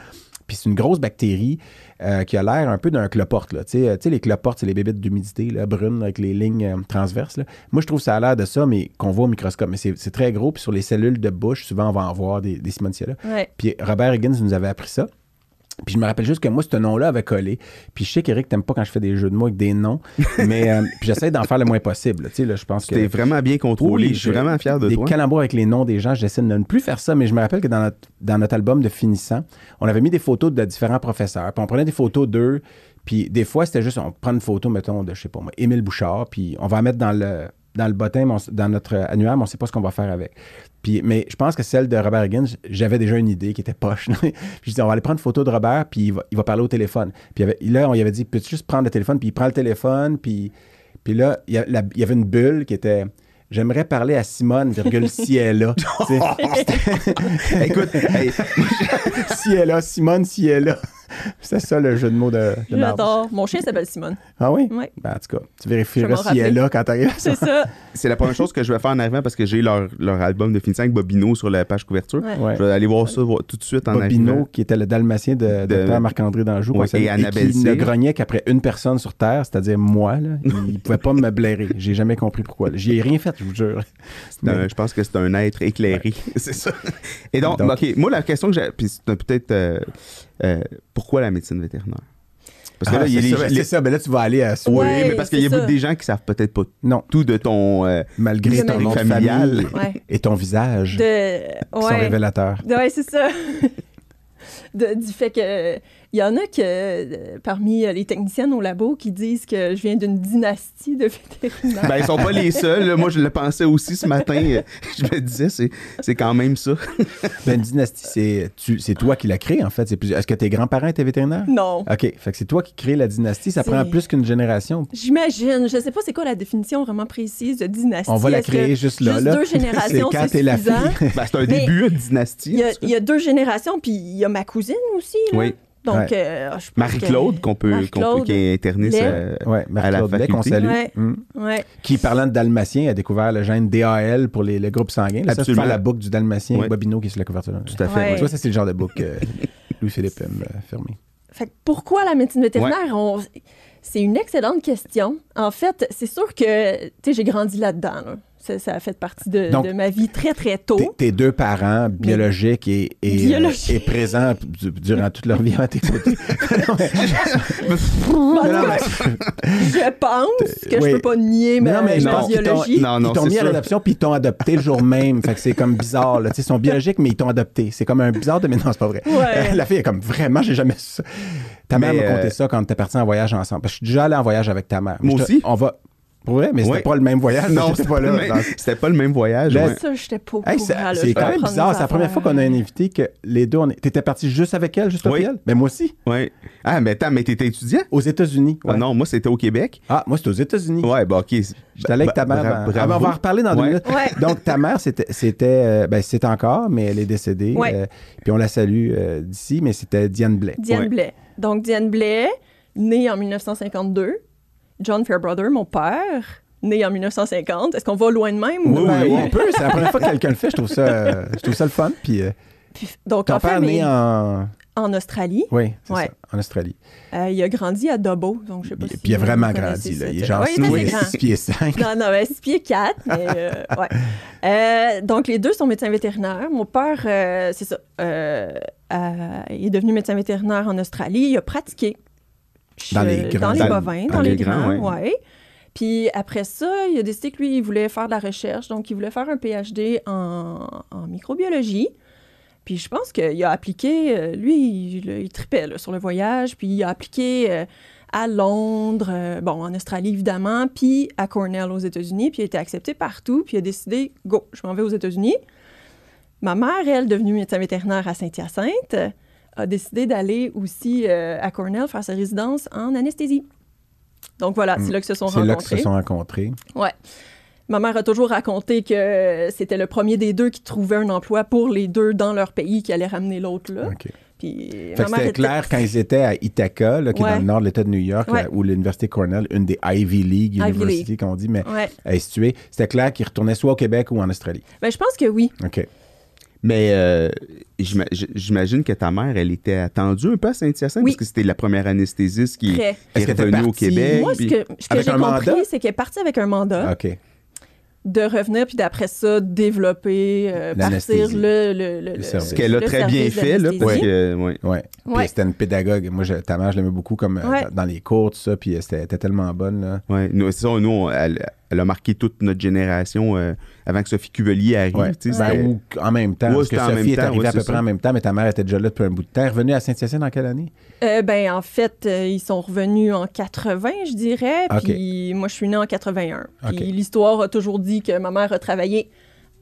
Puis c'est une grosse bactérie euh, qui a l'air un peu d'un cloporte. Là. Tu sais, euh, tu sais, les cloportes, c'est les bébites d'humidité là, brunes avec les lignes euh, transverses. là. Moi, je trouve ça a l'air de ça, mais qu'on voit au microscope. Mais c'est c'est très gros. Puis sur les cellules de bouche, souvent, on va en voir des, des. Ouais. Puis Robert Higgins nous avait appris ça. Puis je me rappelle juste que moi, ce nom-là avait collé. Puis je sais qu'Éric, t'aimes pas quand je fais des jeux de mots avec des noms. mais euh, j'essaie d'en faire le moins possible. Tu sais, là, je pense que... C'était vraiment bien contrôlé. Oui, je suis vraiment fier de des toi. calembours avec les noms des gens, j'essaie de ne plus faire ça, mais je me rappelle que dans notre, dans notre album de finissant, on avait mis des photos de différents professeurs, puis on prenait des photos d'eux, puis des fois, c'était juste, on prend une photo, mettons, de, je sais pas moi, Émile Bouchard, puis on va la mettre dans le, dans le bottin, dans notre annuaire, mais on sait pas ce qu'on va faire avec. Puis, mais je pense que celle de Robert Higgins, j'avais déjà une idée qui était poche. je dis, on va aller prendre une photo de Robert, puis il va, il va parler au téléphone. Puis là, on lui avait dit, peux-tu juste prendre le téléphone? Puis il prend le téléphone, puis, puis là, il y avait une bulle qui était... J'aimerais parler à Simone, virgule, si elle est là. Écoute, hey, si elle est là, Simone, si elle est là. C'est ça le jeu de mots de, de. J'adore. Mon chien s'appelle Simone. Ah oui? Ouais. Ben, en tout cas, tu vérifieras si elle est là quand t'arrives. C'est ça. c'est la première chose que je vais faire en arrivant parce que j'ai leur, leur album de finissant avec Bobino sur la page couverture. Ouais. Ouais. Je vais aller voir ça voir- tout de suite en Bobino, arrivant. qui était le dalmatien de, De- Dr. Marc-André Danjou, Ouais, et Annabelle qui ne grognait qu'après une personne sur Terre, c'est-à-dire moi. Là. Il ne pouvait pas me blairer. J'ai jamais compris pourquoi. J'y ai rien fait, je vous jure. Un- je pense que c'est un être éclairé. c'est ça. Et donc, Donc- OK, moi, la question que j'ai. Puis c'est peut-être. euh, euh, pourquoi la médecine vétérinaire? Parce que Ah, là, il y a les- ça, ben, les- c'est ça. Ben là, tu vas aller à Oui, Ouais, mais parce qu'il y a beaucoup des gens qui savent peut-être pas Non, tout de ton. euh, malgré ton nom Ouais. et ton visage De... qui sont Ouais. révélateurs. Ouais, c'est ça. De- du fait que il y en a que euh, parmi euh, les techniciennes au labo qui disent que je viens d'une dynastie de vétérinaires. Ben, ils sont pas les seuls. là. Moi, je le pensais aussi ce matin. Euh, Je me disais, c'est, c'est quand même ça. Ben, une dynastie, c'est, tu, c'est toi qui l'as créée, en fait. C'est plus, est-ce que tes grands-parents étaient vétérinaires? non. OK. Fait que c'est toi qui crée la dynastie. Ça C'est- prend plus qu'une génération. J'imagine. Je sais pas c'est quoi la définition vraiment précise de dynastie. On va la créer juste là. juste là? deux c'est générations, quand c'est t'es la fille. Ben, c'est un Mais début de dynastie. Y, il y a deux générations, puis il y a ma cousine aussi. Là. Oui. Donc, Ouais. euh, Marie-Claude, que- qu'on peut, qu'on peut, qui est interniste euh, Ouais, à la Blais, qu'on faculté. salue. Ouais. Mm. Ouais. Qui, parlant de dalmatien, a découvert le gène DAL pour les, le groupe sanguin. Là, ça, c'est Absolument. la boucle du dalmatien Bobino qui est sur la couverture. Tout à fait. Ouais. Tu vois, ça, c'est le genre de boucle que Louis-Philippe aime euh, fermer. Fait que pourquoi la médecine vétérinaire? On- C'est une excellente question. En fait, c'est sûr que, j'ai grandi là-dedans. là. Ça, ça a fait partie de, Donc, de ma vie très, très tôt. Tes, deux parents biologiques et, et, euh, présents du- durant toute leur vie à tes côtés. Non, mais- non, je pense que oui. je peux pas nier ma, Non, mais ma biologie. Ils t'ont mis à l'adoption puis ils t'ont adopté le jour même. Fait que c'est comme bizarre. Là. Ils sont biologiques, mais ils t'ont adopté. C'est comme un bizarre de. Mais non, c'est pas vrai. Ouais. La fille est comme vraiment, j'ai jamais su ça. Ta mère m'a conté euh, ça quand t'es parti en voyage ensemble. Parce que je suis déjà allé en voyage avec ta mère. Moi aussi. On va. Pour vrai, mais c'était Ouais. pas le même voyage. Non, c'était pas là. mais dans- c'était pas le même voyage. Ben, ouais. Ça, j'étais pas Hey, c'est quand même bizarre. C'est la première fois qu'on a un invité que les deux, on est- t'étais parti juste avec elle, juste Oui. avec elle? Ben moi aussi, Ouais. Ah, mais attends, mais t'étais étudiant? aux États-Unis. Ah ouais. non, moi, c'était au Québec. Ah, moi, c'était aux États-Unis. Ouais, bah, OK. J'étais allé avec ta mère. Bra- dans- Ah, ben, on va en reparler dans deux Ouais. minutes. Ouais. Donc, ta mère, c'était, c'était euh, ben, c'est encore, mais elle est décédée. Ouais. euh, puis on la salue euh, d'ici, mais c'était Diane Blais. Diane Ouais. Blais. Donc, Diane Blais, née en 1952. John Fairbrother, mon père, né en 1950. Est-ce qu'on va loin de même? Oui, Ben, oui, oui. On peut, c'est la première fois que quelqu'un le fait. Je trouve ça, euh, je trouve ça le fun. Puis euh, Puis, donc, ton en père fait, né en. en Australie. Oui, c'est Ouais. ça, en Australie. Euh, il a grandi à Dubbo, donc je sais pas Puis, si puis il a vraiment grandi. Là. Il est genre Ouais, il est assez six- grand. six pieds 5. Non, non, ouais, 6 pieds 4, mais euh, ouais. Euh, donc, les deux sont médecins vétérinaires. Mon père, euh, c'est ça, euh, euh, il est devenu médecin vétérinaire en Australie. Il a pratiqué Dans les grands- dans les dans- bovins, dans dans, les les grands, grands, ouais. Puis après ça, il a décidé que lui, il voulait faire de la recherche, donc il voulait faire un PhD en, en microbiologie. Puis je pense qu'il a appliqué, euh, lui, il, il tripait là, sur le voyage, puis il a appliqué euh, à Londres, euh, bon, en Australie évidemment, puis à Cornell aux États-Unis, puis il a été accepté partout, puis il a décidé, go, je m'en vais aux États-Unis. Ma mère, elle, devenue médecin vétérinaire à Saint-Hyacinthe, a décidé d'aller aussi euh, à Cornell faire sa résidence en anesthésie. Donc voilà, c'est là que se sont Hmm. C'est là rencontrés. se sont rencontrés. Ouais. Ma mère a toujours raconté que c'était le premier des deux qui trouvait un emploi pour les deux dans leur pays qui allait ramener l'autre là. OK. Puis que mère c'était était- clair quand ils étaient à Ithaca, là, qui est Ouais. dans le nord de l'État de New York, Ouais. là, où l'Université Cornell, une des Ivy League University, qu'on dit, mais Ouais. est située, c'était clair qu'ils retournaient soit au Québec ou en Australie. Ben, je pense que oui. OK. Mais euh, j'ima- j'imagine que ta mère, elle était attendue un peu à Saint-Hyacinthe Oui. parce que c'était la première anesthésiste qui, qui est revenue au Québec. Moi, ce que, ce que j'ai compris, c'est qu'elle est partie avec un mandat OK. de revenir, puis d'après ça, développer, euh, partir le, le, le. Ce qu'elle a très bien fait, là, parce d'anesthésie. que, ouais. Ouais. Puis c'était une pédagogue. Moi, je, ta mère, je l'aimais beaucoup comme euh, Ouais. dans- les cours, tout ça. Puis c'était elle était tellement bonne. Là. Ouais, nous, c'est ça, nous, on- elle, elle a marqué toute notre génération euh, avant que Sophie Cuvelier arrive. Ouais. tu sais, Ben, ou en même temps. Ouais, parce que Sophie même est temps, arrivée ouais, à peu près en même temps, mais ta mère était déjà là depuis un bout de temps. Revenue à Saint-Hyacinthe en quelle année? Euh, ben, en fait, euh, ils sont revenus en 80, je dirais. Puis moi, je suis née en 81. Puis l'histoire a toujours dit que ma mère a travaillé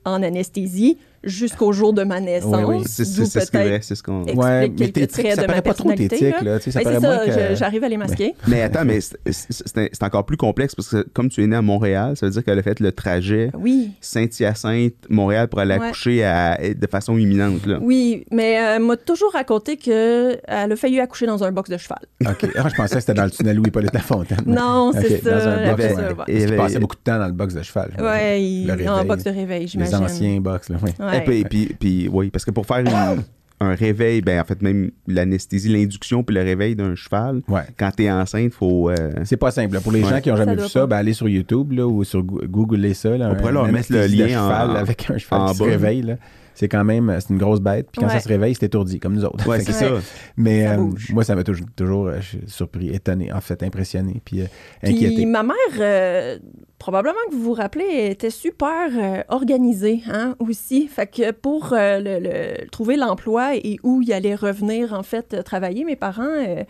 en anesthésie jusqu'au jour de ma naissance. Oui, oui. c'est c'est ce vrai, c'est ce qu'on. explique Ouais, mais ça paraît pas trop tics, là. Tu sais, ça Ben, c'est paraît moins que- j'arrive à les masquer. Mais attends, mais c'est- c'est c'est- c'est encore plus complexe parce que comme tu es né à Montréal, ça veut dire qu'elle a fait le trajet Oui, Saint-Hyacinthe, Montréal pour aller Ouais. accoucher à- de façon imminente. Là. oui, mais euh, elle m'a toujours raconté qu'elle a failli accoucher dans un box de cheval. OK. Ah, je pensais que c'était dans le tunnel Louis-Paul Lafontaine. Non, c'est OK, ça. Dans un elle box, avait- passait beaucoup de temps dans le box de cheval. il- Le en box de réveil, j'imagine. Anciens box, là, oui. Ouais. Et puis, puis, puis, oui, parce que pour faire une- un réveil, ben en fait, même l'anesthésie, l'induction puis le réveil d'un cheval, Ouais. quand t'es enceinte, faut. euh, C'est pas simple. là. Pour les Ouais. gens qui n'ont jamais Ça vu ça, pas. ben, allez sur YouTube là, ou sur Goo- Googlez ça. Là, On pourrait leur mettre le lien en- avec un cheval en qui se réveille. là. C'est quand même c'est une grosse bête. Puis quand Ouais. ça se réveille, c'est étourdi, comme nous autres. Ouais, c'est ça. Mais Ça euh, moi, ça m'a toujours, toujours euh, je suis surpris, étonné, en fait, impressionné, puis euh, Puis inquiété. ma mère, euh, probablement que vous vous rappelez, était super euh, organisée hein, aussi. Fait que pour euh, le, le- trouver l'emploi et où il allait revenir, en fait, euh, travailler, mes parents, euh,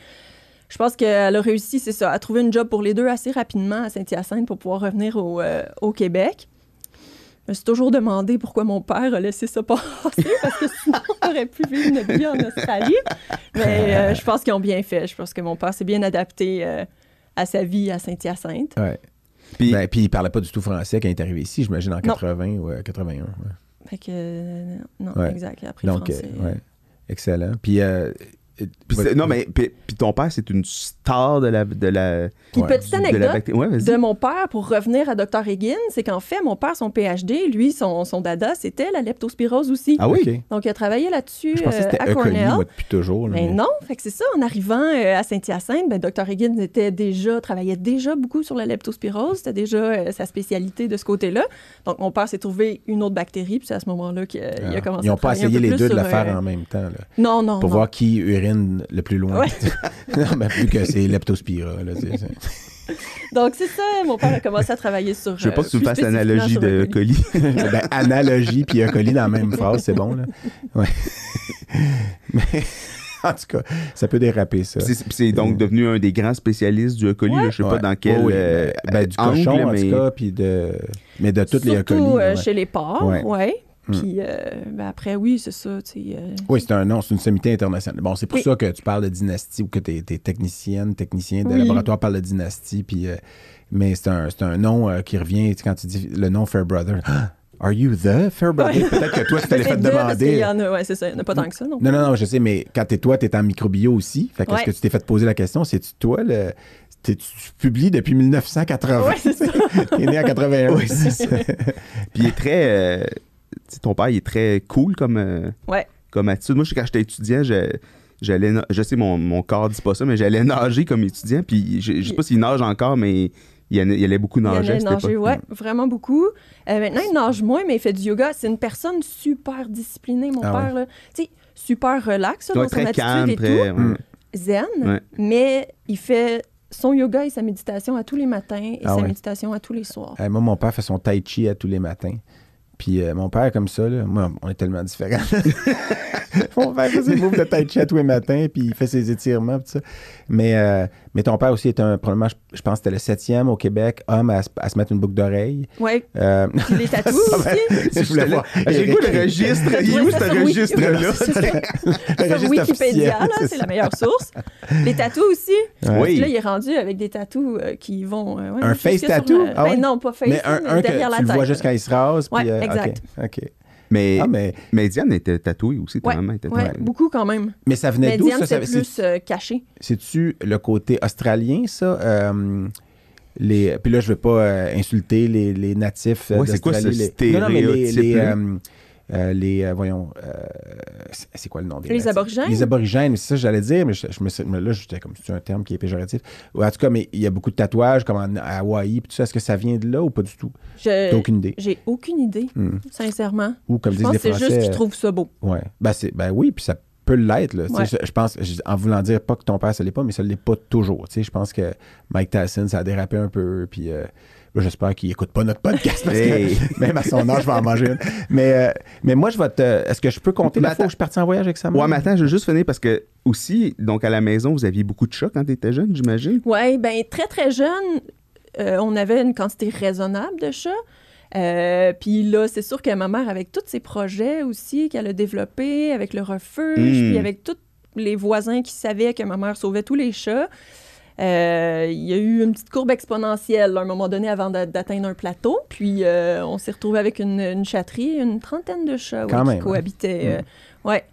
je pense qu'elle a réussi, c'est ça, à trouver une job pour les deux assez rapidement à Saint-Hyacinthe pour pouvoir revenir au, euh, au Québec. Je me suis toujours demandé pourquoi mon père a laissé ça passer, parce que sinon, on aurait pu vivre notre vie en Australie. Mais euh, je pense qu'ils ont bien fait. Je pense que mon père s'est bien adapté euh, à sa vie à Saint-Hyacinthe. Ouais. Puis- Ben, puis il parlait pas du tout français quand il est arrivé ici, j'imagine, en Non. 80 ou euh, 81. ouais. Fait que, euh, non, Ouais. exact. Il a appris Donc, français. euh, ouais. excellent. Puis, euh, Puis non, mais puis, puis ton père, c'est une star de la. De la Puis Ouais. petite de la anecdote. Ouais, de mon père, pour revenir à Dr. Higgins, c'est qu'en fait, mon père, son PhD, lui, son, son dada, c'était la leptospirose aussi. Ah oui? OK. Donc, il a travaillé là-dessus Je pensais que euh, c'était à Cornell. moi, depuis toujours. là, Mais mais- non, fait que c'est ça. En arrivant euh, à Saint-Hyacinthe, ben, Dr. Higgins était déjà, travaillait déjà beaucoup sur la leptospirose. C'était déjà euh, sa spécialité de ce côté-là. Donc, mon père s'est trouvé une autre bactérie, puis c'est à ce moment-là qu'il a Ah. commencé Ils n'ont pas essayé les deux de le faire euh, en même temps, là, Non, non, pour non. voir qui urine le plus loin. Ouais. non, ben, vu que c'est leptospira. Là, c'est- c'est- Donc, c'est ça. Mon père a commencé à travailler sur. Je veux pas que tu euh, me fasses plus l'analogie spécifiquement de colis. colis. ben, analogie puis E. coli dans la même phrase, c'est bon. Là. Ouais. Mais en tout cas, ça peut déraper, ça. C'est c'est donc devenu un des grands spécialistes du E. coli. là. Je sais pas Ouais. dans quel Oh oui, euh, ben, du angle, cochon, en mais tout cas, puis de... mais de toutes les E. Surtout coli. euh, là, ouais. chez les porcs, Ouais. Mm. Puis euh, ben après, oui, c'est ça. tu sais, euh, Oui, c'est un nom, c'est une sommité internationale. Bon, c'est pour Oui. ça que tu parles de dynastie ou que tu es, technicienne, technicien de Oui. laboratoire parle de dynastie. Puis, euh, mais c'est un, c'est un nom euh, qui revient quand tu dis le nom Fairbrother. Ah, Are you the Fairbrother? Ouais. Peut-être que toi, tu t'allais fait demander. y en a, ouais, c'est ça. Il n'y en a pas tant que ça, non? Non, non, non, je sais, mais quand t'es toi, t'es en microbio aussi. Fait qu'est-ce Ouais. que tu t'es fait poser la question? C'est-tu toi, le. tu publies depuis 1980. Ouais, c'est ça. T'es né en 81. Oui, c'est ça. Puis il est très. euh, sais, ton père, il est très cool comme, euh, Ouais. comme attitude. Moi, je- quand j'étais étudiant, je- j'allais. Je sais, mon, mon corps dit pas ça, mais j'allais nager comme étudiant. Puis je, je sais pas s'il nage encore, mais il, allait- il allait beaucoup Il nager. à allait nager, ouais, vraiment beaucoup. Euh, maintenant, il nage moins, mais il fait du yoga. C'est une personne super disciplinée, mon Ah père. là. Tu sais, super relax là, Ouais, dans son attitude calme, et très. tout. ouais. Zen, Ouais. mais il fait son yoga et sa méditation à tous les matins et Ah sa ouais. méditation à tous les soirs. Euh, moi, mon père fait son tai chi à tous les matins. Puis euh, mon père, comme ça, là, moi, on est tellement différents. mon père ses moves de chi à tous les matins, puis il fait ses étirements, tout ça. Mais, euh, mais ton père aussi est un, probablement, je, je pense que c'était le septième au Québec, homme à, se- à se mettre une boucle d'oreille. Ouais. Euh, les tatous aussi. je voulais voir. J'ai le goût registre. Il est où ce registre-là? C'est Wikipédia, là, c'est la meilleure source. Les tatous aussi. Oui. Là, il est rendu avec des tatous euh, qui vont. euh, Un face tattoo? Ah? Ben non, pas face, Mais derrière la tu le tête. vois juste quand il se rase. Ouais, euh, ok, exact. OK. Mais, Ah, mais, mais Diane était tatouée aussi, ta Ouais, maman était Ouais, tatouée. beaucoup quand même. mais ça venait Mais d'où, Diane, ça? c'est plus euh, caché. C'est-tu le côté australien, ça? Euh, les... Puis là, je veux pas euh, insulter les, les natifs euh, Ouais, c'est quoi ce les... Non, non, mais les, les, stéréotype-là? Euh, les, euh, voyons, euh, c'est quoi le nom des Les aborigènes? Les aborigènes, c'est ça que j'allais dire, mais je, je me, là, j'étais comme, c'est un terme qui est péjoratif. Ou en tout cas, mais il y a beaucoup de tatouages, comme en, à Hawaï, puis tout ça. Est-ce que ça vient de là ou pas du tout? T'as aucune idée? J'ai aucune idée, Hmm. sincèrement. Ou comme Je disent pense les que c'est Français. juste qu'ils trouvent ça beau. Ouais. Ben, c'est, ben oui, puis ça peut l'être. Là. Ouais. Je, je pense, je- en voulant dire pas que ton père, ça l'est pas, mais ça l'est pas toujours. Tu sais, Je pense que Mike Tyson, ça a dérapé un peu. Puis euh, j'espère qu'il écoute pas notre podcast parce Hey. que même à son âge, je vais en manger une. Mais, euh, mais moi, je vais te. Est-ce que je peux compter la Mais fois où attends. je suis parti en voyage avec sa mère? Ouais, mais attends, je veux juste finir parce que aussi, donc à la maison, vous aviez beaucoup de chats quand tu étais jeune, j'imagine. Oui, ben très, très jeune, euh, on avait une quantité raisonnable de chats. Euh, Puis là, c'est sûr que ma mère, avec tous ses projets aussi qu'elle a développés, avec le refuge, puis avec tous les voisins qui savaient que ma mère sauvait tous les chats, euh, il y a eu une petite courbe exponentielle à un moment donné avant d'a- d'atteindre un plateau. Puis euh, on s'est retrouvé avec une, une chatterie, une trentaine de chats ouais, qui même, hein? cohabitaient. Mm. euh, ouais.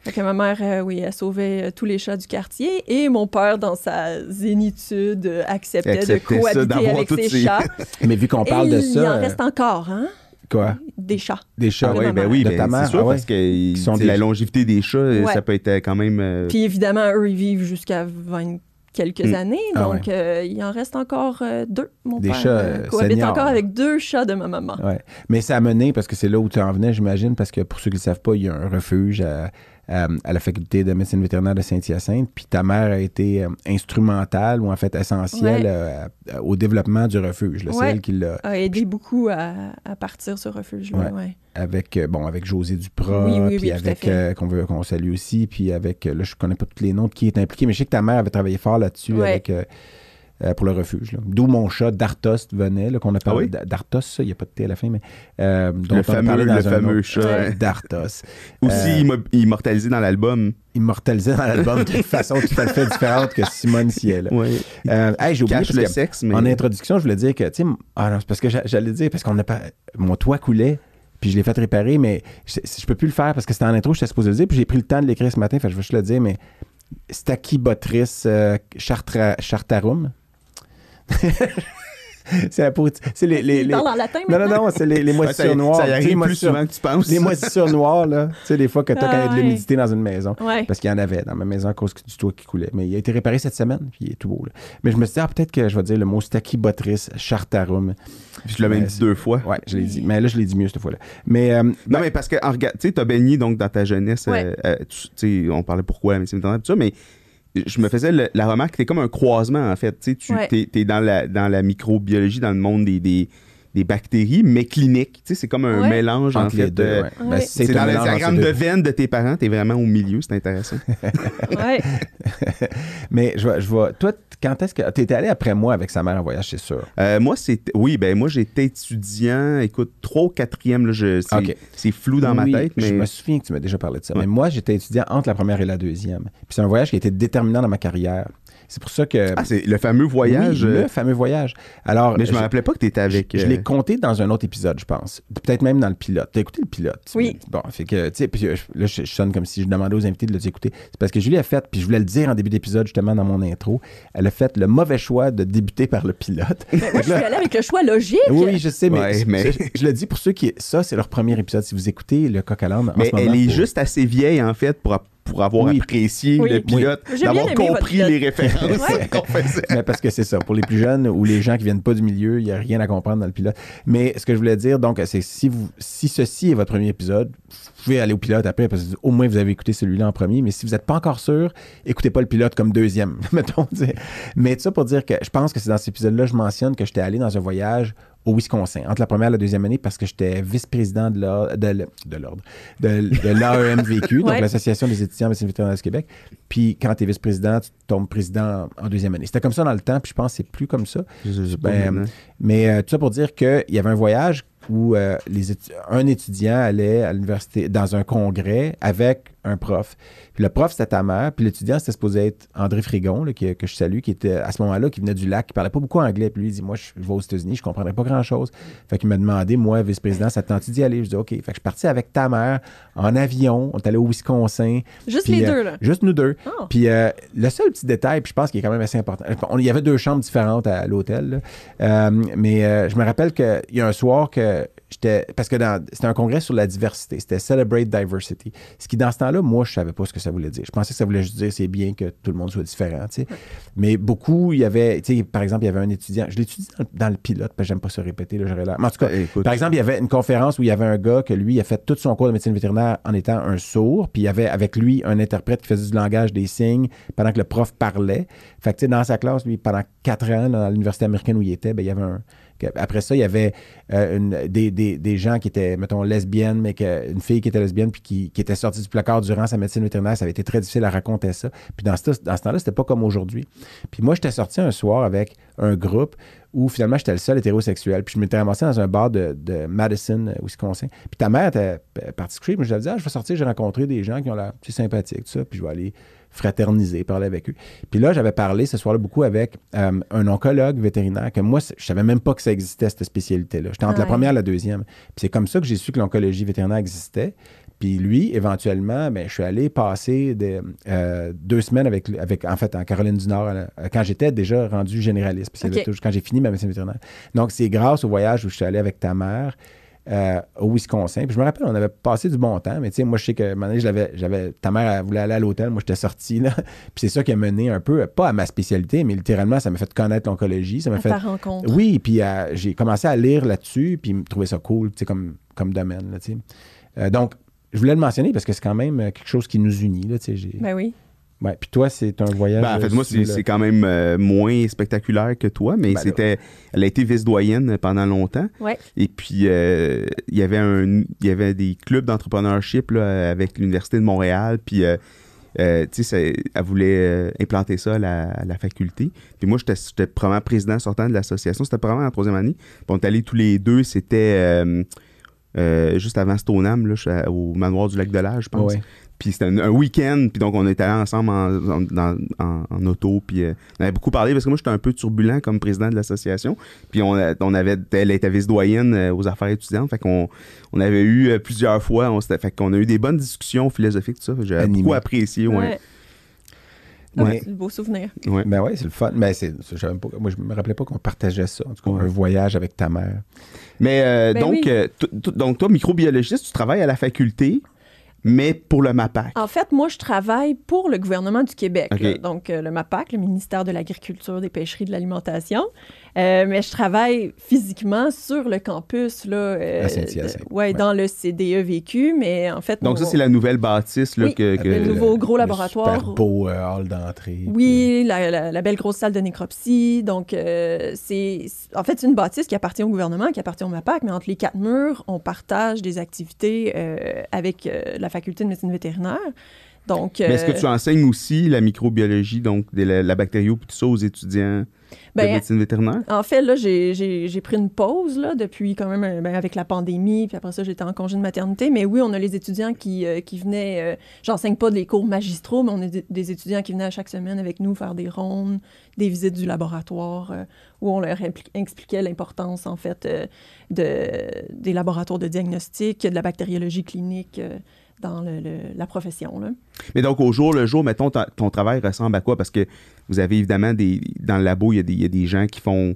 Fait que ma mère, euh, oui, elle sauvait euh, tous les chats du quartier et mon père, dans sa zénitude, euh, acceptait, Acceptait de cohabiter avec ses ces- chats. Mais vu qu'on et parle de il ça. en euh, reste encore, hein? Quoi? Des chats. Des chats. Ah oui, ben oui, De ben, ta mère, c'est sûr ah ouais. parce que sont des- la longévité des chats, Ouais. ça peut être quand même. euh, Puis évidemment, eux, ils vivent jusqu'à 20 quelques Mm. années. Ah Donc, euh, il en reste encore euh, deux. Mon Des père chats, euh, euh, cohabite encore avec deux chats de ma maman. Ouais. Mais ça a mené, parce que c'est là où tu en venais, j'imagine, parce que pour ceux qui ne le savent pas, il y a un refuge à, à- à la faculté de médecine vétérinaire de Saint-Hyacinthe. Puis ta mère a été euh, instrumentale ou en fait essentielle Ouais. euh, au développement du refuge. là. C'est Ouais. elle qui l'a, A aidé beaucoup à, à partir ce refuge-là. Ouais. ouais. avec, euh, bon, avec José Duprat, Oui, oui, puis oui, avec, euh, qu'on veut qu'on salue aussi, puis avec, euh, là, je connais pas tous les noms de qui est impliqué, mais je sais que ta mère avait travaillé fort là-dessus Ouais. avec, euh, pour le refuge. D'où mon chat Dartos venait, qu'on a parlé. oui? d- Dartos, il n'y a pas de T à la fin, mais. euh, dont le on a fameux, parlé dans le un fameux autre- chat. Dartos. Aussi Euh, immo- immortalisé dans l'album. immortalisé dans l'album d'une façon tout à fait différente que Simone Ciel. Euh, hey, j'ai oublié Cache parce le que sexe, mais. en introduction, je voulais dire que, tu sais, ah non, c'est parce que j'a- j'allais dire, parce qu'on n'a pas. Mon toit coulait, puis je l'ai fait réparer, mais je, je peux plus le faire parce que c'était en intro, j'étais supposé le dire, puis j'ai pris le temps de l'écrire ce matin, fait je vais juste le dire, mais Stachybotrice euh, chartra- chartarum. c'est la pourri- C'est les. les, Il les- parle en latin Non, non, non, c'est les, les Ouais, ça, moisissures noires. ça arrive plus moisissures- souvent que tu penses. Les moisissures noires, là. Tu sais, des fois que tu as Ah, quand il y a de l'humidité dans une maison. Ouais. Parce qu'il y en avait dans ma maison à cause du toit qui coulait. Mais il a été réparé cette semaine, puis il est tout beau. là. Mais je me suis dit, ah, peut-être que je vais dire le mot Stachybotrice chartarum. Puis je l'ai même dit deux fois. Ouais, je l'ai dit. Mais là, je l'ai dit mieux cette fois-là. Mais euh, Non, mais parce que, tu sais, t'as baigné donc dans ta jeunesse, Ouais. euh, euh, tu tu sais, on parlait pourquoi la médecine vétérinaire, tout ça, mais je me faisais le- la remarque, t'es comme un croisement, en fait. Tu sais, tu Ouais. t'es, t'es dans, la, dans la microbiologie, dans le monde des, des, des bactéries, mais cliniques. Tu sais, c'est comme un Ouais. mélange, en entre les fait. deux, euh, ouais. Ouais. Ben, C'est dans le ces de deux. veine de tes parents, t'es vraiment au milieu, c'est intéressant. Ouais. Mais je vais, je vais- Toi, quand est-ce que. T'étais allé après moi avec sa mère en voyage, c'est sûr? Euh, moi, c'est. Oui, ben moi, j'étais étudiant, écoute, 3 ou 4e, là, je- c'est, Ok. c'est flou dans Oui, ma tête, Je mais. me souviens que tu m'as déjà parlé de ça. Ouais. Mais moi, j'étais étudiant entre la première et la deuxième. Puis c'est un voyage qui a été déterminant dans ma carrière. C'est pour ça que. Ah, c'est le fameux voyage. Oui, euh, le fameux voyage. Alors, mais je me je- rappelais pas que t'étais avec. Je, je euh, l'ai compté dans un autre épisode, je pense. Peut-être même dans le pilote. T'as écouté le pilote? Oui. Bon, fait que, tu sais, puis, euh, là, je, je sonne comme si je demandais aux invités de l'écouter. C'est parce que Julie a fait, puis je voulais le dire en début d'épisode, justement, dans mon intro, elle a fait le mauvais choix de débuter par le pilote. Mais moi, je suis allée avec le choix logique. oui, oui, je sais, mais, Ouais, mais- Je, je le dis pour ceux qui. Ça, c'est leur premier épisode. Si vous écoutez le coq à en Mais ce moment, elle est pour- juste assez vieille, en fait, pour, pour avoir Oui. apprécié Oui. le pilote, Oui. D'avoir compris les références Ouais. qu'on faisait. Mais parce que c'est ça. Pour les plus jeunes ou les gens qui viennent pas du milieu, il n'y a rien à comprendre dans le pilote. Mais ce que je voulais dire, donc, c'est si vous, si ceci est votre premier épisode, vous pouvez aller au pilote après parce que au moins vous avez écouté celui-là en premier. Mais si vous n'êtes pas encore sûr, écoutez pas le pilote comme deuxième, mettons. Mais ça pour dire que je pense que c'est dans cet épisode-là, je mentionne que j'étais allé dans un voyage au Wisconsin, entre la première et la deuxième année, parce que j'étais vice-président de l'ordre, de, l'AEMVQ, donc Ouais. l'Association des étudiants en médecine vétérinaire du Québec. Puis quand tu es vice-président, tu tombes président en deuxième année. C'était comme ça dans le temps, puis je pense que c'est plus comme ça. Je Ben. Mais euh, tout ça pour dire qu'il y avait un voyage où euh, les étu- un étudiant allait à l'université dans un congrès avec un prof. Puis le prof, c'était ta mère. Puis l'étudiant, c'était supposé être André Frigon, là, que je salue, qui était à ce moment-là, qui venait du lac, qui parlait pas beaucoup anglais. Puis lui, il dit Moi, je, je vais aux États-Unis, je comprendrais pas grand-chose. Fait qu'il m'a demandé, moi, vice-président, ça te tente d'y aller Je dis OK. Fait que je suis parti avec ta mère en avion. On est allé au Wisconsin. Juste Puis, les euh, deux, là? Juste nous deux. Oh. Puis euh, le seul petit détail, puis je pense qu'il est quand même assez important. on- Il y avait deux chambres différentes à l'hôtel. Euh, mais euh, je me rappelle qu'il y a un soir que j'étais. Parce que dans- c'était un congrès sur la diversité. C'était Celebrate Diversity. Ce qui, dans ce temps-là, moi, je savais pas ce que ça voulait dire. Je pensais que ça voulait juste dire c'est bien que tout le monde soit différent. tu sais. Mais beaucoup, il y avait. tu sais, Par exemple, il y avait un étudiant. Je l'étudie dans, dans le pilote, parce que j'aime pas se répéter. Là, j'aurais l'air- Mais en tout cas, Écoute. par exemple, il y avait une conférence où il y avait un gars que lui, il a fait tout son cours de médecine vétérinaire en étant un sourd, puis il y avait avec lui un interprète qui faisait du langage des signes pendant que le prof parlait. Fait que, tu sais, dans sa classe, lui, pendant quatre ans, dans l'université américaine où il était, ben, il y avait un. Après ça, il y avait euh, des, des- des gens qui étaient, mettons, lesbiennes, mais une fille qui était lesbienne puis qui, était sortie du placard durant sa médecine vétérinaire. Ça avait été très difficile à raconter ça. Puis dans ce, dans ce temps-là, c'était pas comme aujourd'hui. Puis moi, j'étais sorti un soir avec un groupe où finalement, j'étais le seul hétérosexuel. Puis je m'étais ramassé dans un bar de, de Madison, euh, Wisconsin. Puis ta mère était euh, partie. Moi, je lui dit, ah, je vais sortir, j'ai rencontré des gens qui ont l'air sympathiques, tout ça. Puis je vais aller fraterniser, parler avec eux. Puis là, j'avais parlé ce soir-là beaucoup avec euh, un oncologue vétérinaire que moi, je savais même pas que ça existait, cette spécialité-là. J'étais entre la première et la deuxième. Puis c'est comme ça que j'ai su que l'oncologie vétérinaire existait. Puis lui, éventuellement, ben, je suis allé passer des, euh, deux semaines avec, avec, en fait, en Caroline du Nord, euh, quand j'étais déjà rendu généraliste, puis quand j'ai fini ma médecine vétérinaire. Donc, c'est grâce au voyage où je suis allé avec ta mère euh, au Wisconsin. Puis je me rappelle, on avait passé du bon temps, mais tu sais, moi, je sais que, donné, je l'avais- j'avais, ta mère elle voulait aller à l'hôtel, moi, j'étais sorti, là. Puis c'est ça qui a mené un peu, pas à ma spécialité, mais littéralement, ça m'a fait connaître l'oncologie, ça m'a À fait ta rencontre. oui, puis euh, j'ai commencé à lire là-dessus, puis trouver ça cool, tu sais, comme, comme domaine, là, tu sais. Euh, donc, je voulais le mentionner parce que c'est quand même quelque chose qui nous unit, là, tu sais. Ben oui. Ouais, puis toi, c'est un voyage... Ben, en fait, moi, c'est quand même euh, moins spectaculaire que toi, mais Ben là. c'était. Elle a été vice-doyenne pendant longtemps. Ouais. Et puis, euh, il y avait un, il y avait des clubs d'entrepreneurship là, avec l'Université de Montréal. Puis, euh, euh, tu sais, elle voulait euh, implanter ça à la, à la faculté. Puis moi, j'étais probablement président sortant de l'association. C'était probablement en troisième année. Puis on est allés tous les deux. C'était euh, euh, juste avant Stoneham, là, je suis à- au manoir du lac de l'Âge, je pense. Ouais. Puis c'était un, un week-end, puis donc on était allés ensemble en, en, dans- en- en auto, puis euh, on avait beaucoup parlé parce que moi j'étais un peu turbulent comme président de l'association. Puis on, a- on avait, elle était vice-doyenne euh, aux affaires étudiantes, fait qu'on on avait eu euh, plusieurs fois, on fait qu'on a eu des bonnes discussions philosophiques, tout ça. J'ai beaucoup apprécié, ouais. Ouais. Ouais. Ouais, C'est le beau souvenir. ouais. Ben ouais, c'est le fun. Ben, c'est, c'est- j'avais pas- moi, je me rappelais pas qu'on partageait ça. En tout cas, Ouais. un voyage avec ta mère. Mais euh, Ben donc, oui. euh, t- t- donc toi, microbiologiste, tu travailles à la faculté, mais pour le MAPAC. En fait, moi, je travaille pour le gouvernement du Québec. Là. Donc, euh, le MAPAC, le ministère de l'Agriculture, des Pêcheries, de l'Alimentation. Euh, mais je travaille physiquement sur le campus, là. euh, À Saint-Hyacinthe. ouais, Ouais. dans le CDE vécu, mais en fait... Donc ça, c'est la nouvelle bâtisse là, Oui, que... que- le nouveau gros Le laboratoire. Super beau euh, hall d'entrée. Oui, la, la- la belle grosse salle de nécropsie. Donc, euh, c'est en fait c'est une bâtisse qui appartient au gouvernement, qui appartient au MAPAC, mais entre les quatre murs, on partage des activités avec la faculté de médecine vétérinaire. Donc, Mais est-ce que euh, tu enseignes aussi la microbiologie, donc de la, la bactério, puis tout ça aux étudiants de ben, médecine vétérinaire? En fait, là, j'ai- pris une pause là, depuis quand même ben, avec la pandémie, puis après ça, j'étais en congé de maternité. Mais oui, on a les étudiants qui, euh, qui venaient. euh, J'enseigne pas des cours magistraux, mais on a des, étudiants qui venaient à chaque semaine avec nous faire des rondes, des visites du laboratoire, euh, où on leur expliquait l'importance, en fait, de, des laboratoires de diagnostic, de la bactériologie clinique dans le- le- la profession. Là. Mais donc, au jour le jour, mettons, ton travail ressemble à quoi? Parce que vous avez évidemment des. Dans le labo, il y a des, il y a des gens qui font.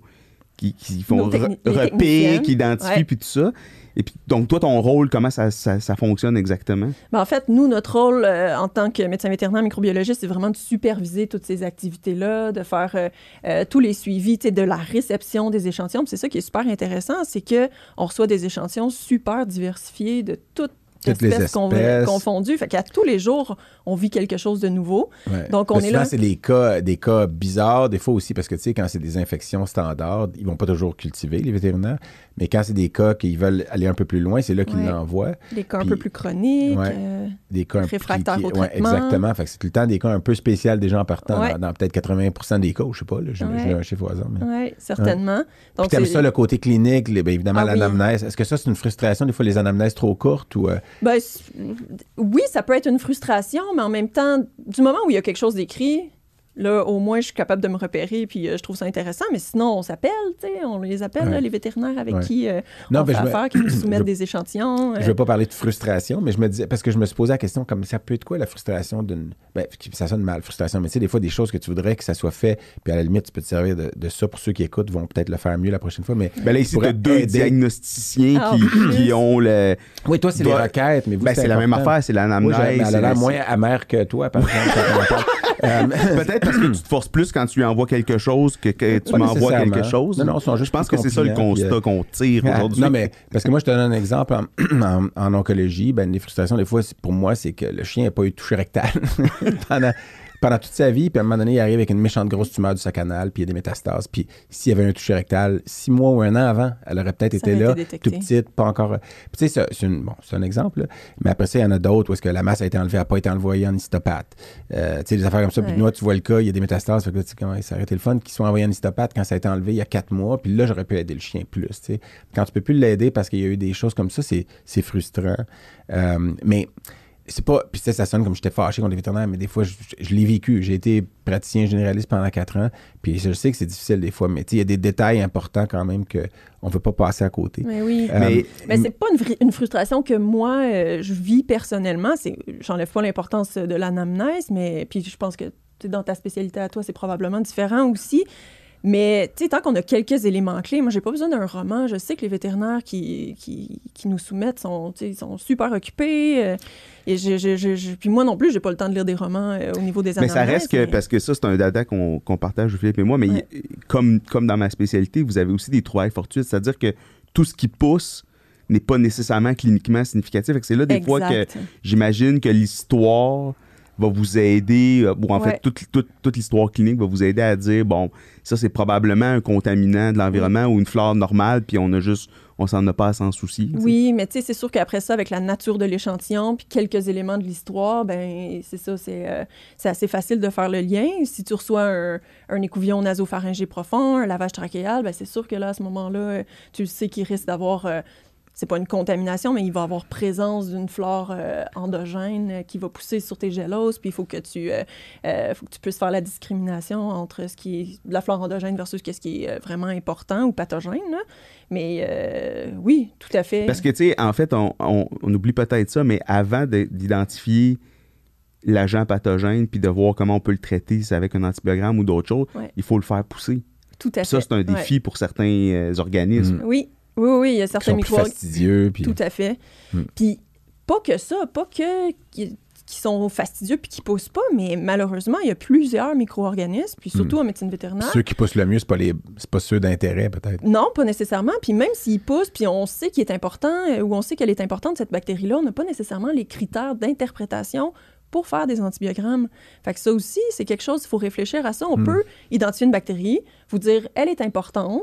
qui, qui font re- qui identifient, Ouais. puis tout ça. Et puis, donc, toi, ton rôle, comment ça, ça, ça fonctionne exactement? Ben, en fait, nous, notre rôle euh, en tant que médecin vétérinaire microbiologiste, c'est vraiment de superviser toutes ces activités-là, de faire euh, euh, tous les suivis de la réception des échantillons. C'est ça qui est super intéressant, c'est que on reçoit des échantillons super diversifiés de toutes Toutes les espèces, espèces. confondues. Fait qu'à tous les jours, on vit quelque chose de nouveau. Ouais. Donc, on est souvent, là- c'est les cas, des cas bizarres, des fois aussi, parce que, tu sais, quand c'est des infections standards, ils vont pas toujours cultiver, les vétérinaires. Mais quand c'est des cas qu'ils veulent aller un peu plus loin, c'est là qu'ils Ouais. l'envoient. Des cas un Puis- peu plus chroniques. Ouais. euh, Des cas un peu Réfractaires au traitement. exactement. Fait que c'est tout le temps des cas un peu spéciaux des gens partant, dans, dans peut-être 80 des cas, je sais pas, là, j'ai j'ai un chiffre au hasard. Mais... oui, certainement. Puis Donc, t'aimes c'est- ça, le côté clinique, les- bien évidemment, Ah oui. l'anamnèse. Est-ce que ça, c'est une frustration, des fois, les anamnèses trop courtes ou... euh, Ben, oui, ça peut être une frustration, mais en même temps, du moment où il y a quelque chose d'écrit, là, au moins, je suis capable de me repérer, puis euh, je trouve ça intéressant. Mais sinon, on s'appelle, tu sais, on les appelle, Ouais. là, les vétérinaires avec Ouais. qui euh, Non, on ben, fait je me- affaire, qui nous soumettent je- des échantillons. euh. Je veux pas parler de frustration, mais je me disais, parce que je me suis posé la question, comme ça peut être quoi la frustration d'une. Ben, ça sonne mal, frustration, mais tu sais, des fois, des choses que tu voudrais que ça soit fait, puis à la limite, tu peux te servir de, de ça pour ceux qui écoutent, vont peut-être le faire mieux la prochaine fois, mais. Ben là, ici, tu deux aider. diagnosticiens Ah, qui, ont le. Oui, toi, c'est les requêtes, mais vous, Ben, c'est la même affaire, c'est Moi, l'anamnèse. mais elle a l'air la- moins amère que toi, par exemple. Euh, Peut-être parce que tu te forces plus quand tu lui envoies quelque chose que, que tu m'envoies quelque chose. Non, non, sont juste je pense que c'est ça le constat euh, qu'on tire aujourd'hui. Non, mais parce que moi, je te donne un exemple. En, en- en oncologie, ben, les frustrations, des fois, pour moi, c'est que le chien n'a pas eu de toucher rectal pendant, pendant toute sa vie. Puis à un moment donné, il arrive avec une méchante grosse tumeur du sac anal, puis il y a des métastases. Puis s'il y avait un toucher rectal, six mois ou un an avant, elle aurait peut-être été là, détecté. tout petite, pas encore. Puis tu sais, c'est- c'est une- bon, c'est un exemple. là. Mais après ça, il y en a d'autres où est-ce que la masse a été enlevée, n'a pas été envoyée en histopathe. Euh, tu sais, des affaires comme ça. Puis Ouais. moi, tu vois le cas, il y a des métastases. Fait que là, tu sais, comment ça aurait été le fun qu'ils soient envoyés en histopathe quand ça a été enlevé il y a quatre mois. Puis là, j'aurais pu aider le chien plus. tu sais. Quand tu peux plus l'aider parce qu'il y a eu des choses comme ça, c'est c'est frustrant. Euh, mais c'est pas. Puis tu sais, ça sonne comme j'étais fâché contre les vétérinaires, mais des fois, je, je- je l'ai vécu. J'ai été praticien généraliste pendant quatre ans. Puis je sais que c'est difficile des fois, mais tu sais, il y a des détails importants quand même qu'on ne veut pas passer à côté. Mais oui. Euh, Mais- Mais c'est pas une, frustration que moi, euh, je vis personnellement. C'est, j'enlève pas l'importance de l'anamnèse, mais puis je pense que tu sais, dans ta spécialité à toi, c'est probablement différent aussi. Mais tu sais, tant qu'on a quelques éléments clés, moi, j'ai pas besoin d'un roman. Je sais que les vétérinaires qui, qui, qui nous soumettent sont, sont super occupés. euh, et je, je- je- puis moi non plus, j'ai pas le temps de lire des romans euh, au niveau des Mais anamnèses. ça reste que, mais- parce que ça, c'est un dada qu'on qu'on partage, Philippe et moi, mais Ouais. il- comme, comme dans ma spécialité, vous avez aussi des trouvailles fortuites, c'est-à-dire que tout ce qui pousse n'est pas nécessairement cliniquement significatif. C'est là des fois que j'imagine que l'histoire va vous aider, euh, ou en Ouais. fait, toute, toute, toute l'histoire clinique va vous aider à dire, bon, ça, c'est probablement un contaminant de l'environnement ou une flore normale, puis on a juste, on s'en a pas tu sais. Oui, mais tu sais, c'est sûr qu'après ça, avec la nature de l'échantillon, puis quelques éléments de l'histoire, ben c'est ça, c'est euh, c'est assez facile de faire le lien. Si tu reçois un, un écouvillon nasopharyngé profond, un lavage trachéal, ben c'est sûr que là, à ce moment-là, tu sais qu'il risque d'avoir... euh, c'est pas une contamination, mais il va avoir présence d'une flore euh, endogène euh, qui va pousser sur tes géloses, puis il faut que tu euh, euh, faut que tu puisses faire la discrimination entre ce qui est de la flore endogène versus ce qui est vraiment important ou pathogène. là. Mais euh, oui, tout à fait. Parce que, tu sais, en fait, on, on- on oublie peut-être ça, mais avant de- d'identifier l'agent pathogène puis de voir comment on peut le traiter, si c'est avec un antibiogramme ou d'autres choses, Ouais. il faut le faire pousser. Tout à Puis ça, fait. c'est un Ouais. défi pour certains euh, organismes. Mm. Oui, oui, oui, il y a Qui certains micro fastidieux. Puis... Tout à fait. Mm. Puis pas que ça, pas que qui, sont fastidieux puis qui poussent pas, mais malheureusement, il y a plusieurs micro-organismes, puis surtout en médecine vétérinaire. Ceux qui poussent le mieux, c'est pas les, pas ceux d'intérêt peut-être. Non, pas nécessairement. Puis même s'ils poussent, puis on sait qu'il est important, euh, ou on sait qu'elle est importante, cette bactérie-là, on n'a pas nécessairement les critères d'interprétation pour faire des antibiogrammes. Fait que ça aussi, c'est quelque chose, il faut réfléchir à ça. On Hmm. peut identifier une bactérie, vous dire, elle est importante,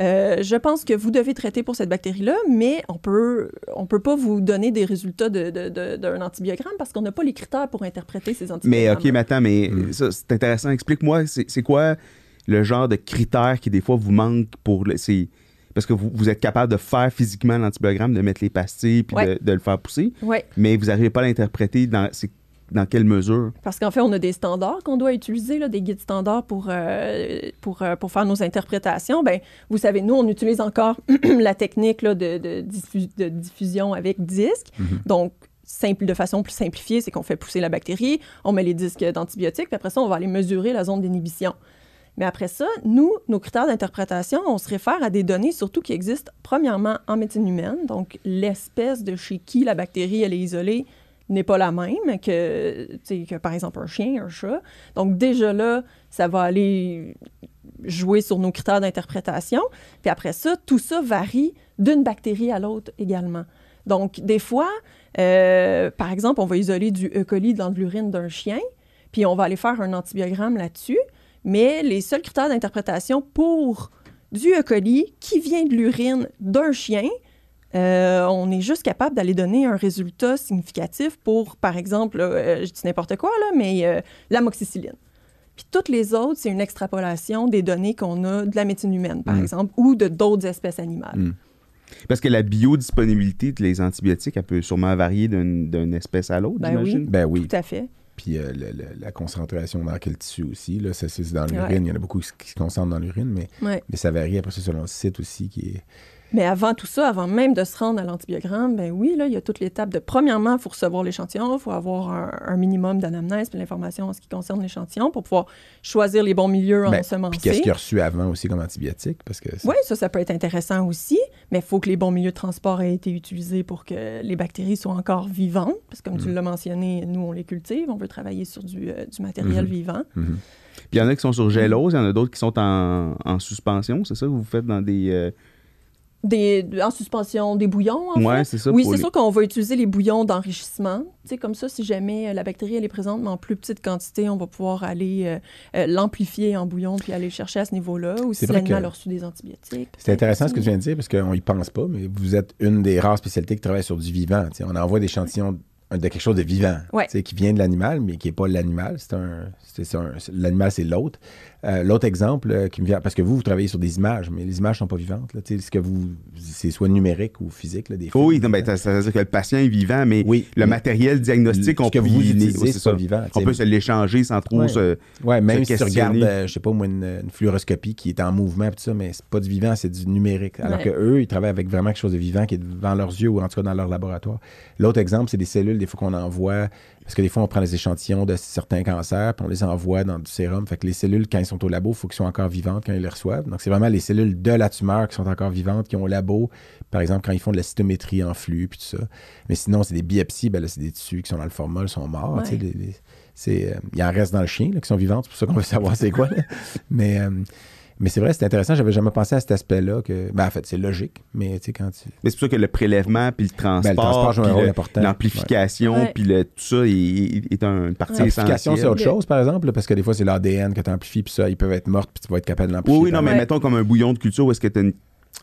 euh, je pense que vous devez traiter pour cette bactérie-là, mais on peut, on peut pas vous donner des résultats de- de- de- d'un antibiogramme parce qu'on n'a pas les critères pour interpréter ces Mais antibiogrammes. OK, mais attends, mais Mm. ça, c'est intéressant. Explique-moi, c'est quoi le genre de critères qui, des fois, vous manquent pour... le- c'est- Parce que vous, vous êtes capable de faire physiquement l'antibiogramme, de mettre les pastilles, puis Ouais. de, de le faire pousser, mais vous n'arrivez pas à l'interpréter dans, c'est- dans quelle mesure? parce qu'en fait, on a des standards qu'on doit utiliser, là, des guides standards pour, euh, pour, euh, pour faire nos interprétations. Ben, vous savez, nous, on utilise encore la technique là, de, de diffu- de diffusion avec disque. Mhm. Donc, simple, de façon plus simplifiée, c'est qu'on fait pousser la bactérie, on met les disques d'antibiotiques, puis après ça, on va aller mesurer la zone d'inhibition. Mais après ça, nous, nos critères d'interprétation, on se réfère à des données surtout qui existent premièrement en médecine humaine, donc l'espèce de chez qui la bactérie elle est isolée n'est pas la même que, que par exemple un chien, un chat. Donc déjà là, ça va aller jouer sur nos critères d'interprétation. Puis après ça, tout ça varie d'une bactérie à l'autre également. Donc des fois, euh, par exemple, on va isoler du E. coli dans l'urine d'un chien, puis on va aller faire un antibiogramme là-dessus, mais les seuls critères d'interprétation pour du E. coli qui vient de l'urine d'un chien, euh, on est juste capable d'aller donner un résultat significatif pour, par exemple, là, euh, je dis n'importe quoi, là, mais euh, l'amoxicilline. Puis toutes les autres, c'est une extrapolation des données qu'on a de la médecine humaine, par Mm. exemple, ou de d'autres espèces animales. Mm. Parce que la biodisponibilité des antibiotiques, elle peut sûrement varier d'une espèce à l'autre, Ben j'imagine? Ben oui. Tout à fait. Puis euh, le- le- la concentration dans quel tissu aussi. Là, ça, c'est dans Ouais. l'urine. Il y en a beaucoup qui se concentrent dans l'urine, mais, Ouais. mais ça varie après ça selon le site aussi. Qui est... Mais avant tout ça, avant même de se rendre à l'antibiogramme, ben oui, là, il y a toute l'étape de premièrement, il faut recevoir l'échantillon, il faut avoir un, un minimum d'anamnèse puis l'information en ce qui concerne l'échantillon pour pouvoir choisir les bons milieux Ben, ensemencés. Puis qu'est-ce qu'il a reçu avant aussi comme antibiotique? Parce que Oui, ça, ça peut être intéressant aussi, mais il faut que les bons milieux de transport aient été utilisés pour que les bactéries soient encore vivantes. Parce que comme Mm. tu l'as mentionné, nous, on les cultive, on veut travailler sur du, euh, du matériel Mhm. vivant. Mhm. Puis il y en a qui sont sur gélose, il y en a d'autres qui sont en, en suspension, c'est ça que vous faites dans des. euh, Des, en suspension, des bouillons, en Ouais, fait. ça. Oui, c'est les- sûr qu'on va utiliser les bouillons d'enrichissement. Comme ça, si jamais euh, la bactérie elle est présente, mais en plus petite quantité, on va pouvoir aller euh, euh, l'amplifier en bouillon puis aller le chercher à ce niveau-là. Ou si l'animal a reçu des antibiotiques. C'est intéressant ce que tu viens de dire parce qu'on y pense pas, mais vous êtes une des rares spécialités qui travaille sur du vivant. Tu sais, on envoie des échantillons de quelque chose de vivant, Ouais. qui vient de l'animal, mais qui n'est pas l'animal. C'est un, c'est- c'est un- c'est- l'animal, c'est l'autre. Euh, l'autre exemple euh, qui me vient, parce que vous, vous travaillez sur des images, mais les images sont pas vivantes. Là, ce que vous, c'est soit numérique ou physique, là, des oui, non, ben, ça ça veut dire que le patient est vivant, mais Oui, le mais matériel diagnostique, ce on que peut, vous utilisez, c'est pas vivant. On peut se l'échanger sans trop Ouais. se. Ouais, même se si tu regardes, euh, je sais pas moi, une, une fluoroscopie qui est en mouvement, tout ça, mais c'est pas du vivant, c'est du numérique. Alors Ouais. que eux, ils travaillent avec vraiment quelque chose de vivant qui est devant leurs yeux ou en tout cas dans leur laboratoire. L'autre exemple, c'est des cellules, des fois qu'on envoie, parce que des fois on prend des échantillons de certains cancers, puis on les envoie dans du sérum. Fait que les cellules, quand ils sont au labo, il faut qu'elles soient encore vivantes quand ils les reçoivent. Donc c'est vraiment les cellules de la tumeur qui sont encore vivantes, qui ont au labo, par exemple, quand ils font de la cytométrie en flux, puis tout ça. Mais sinon, c'est des biopsies, ben là, c'est des tissus qui sont dans le formol, sont morts. Ouais. tu sais, les- les- c'est, euh, il en reste dans le chien là, qui sont vivantes, c'est pour ça qu'on veut savoir c'est quoi. là. Mais, euh, mais c'est vrai, c'est intéressant. J'avais jamais pensé à cet aspect-là. Que, ben, en fait, c'est logique, mais tu sais, quand tu. Mais c'est pour ça que le prélèvement, puis le transport, Ben, le transport joue un rôle le- important. l'amplification, Ouais. puis le- tout ça est, est un- une partie Ouais. L'amplification, c'est autre chose, par exemple, là, parce que des fois, c'est l'ADN que tu amplifies, puis ça, ils peuvent être morts, puis tu vas être capable de Oui, l'amplifier. oui, non, mais Ouais. mettons comme un bouillon de culture où est-ce que tu as une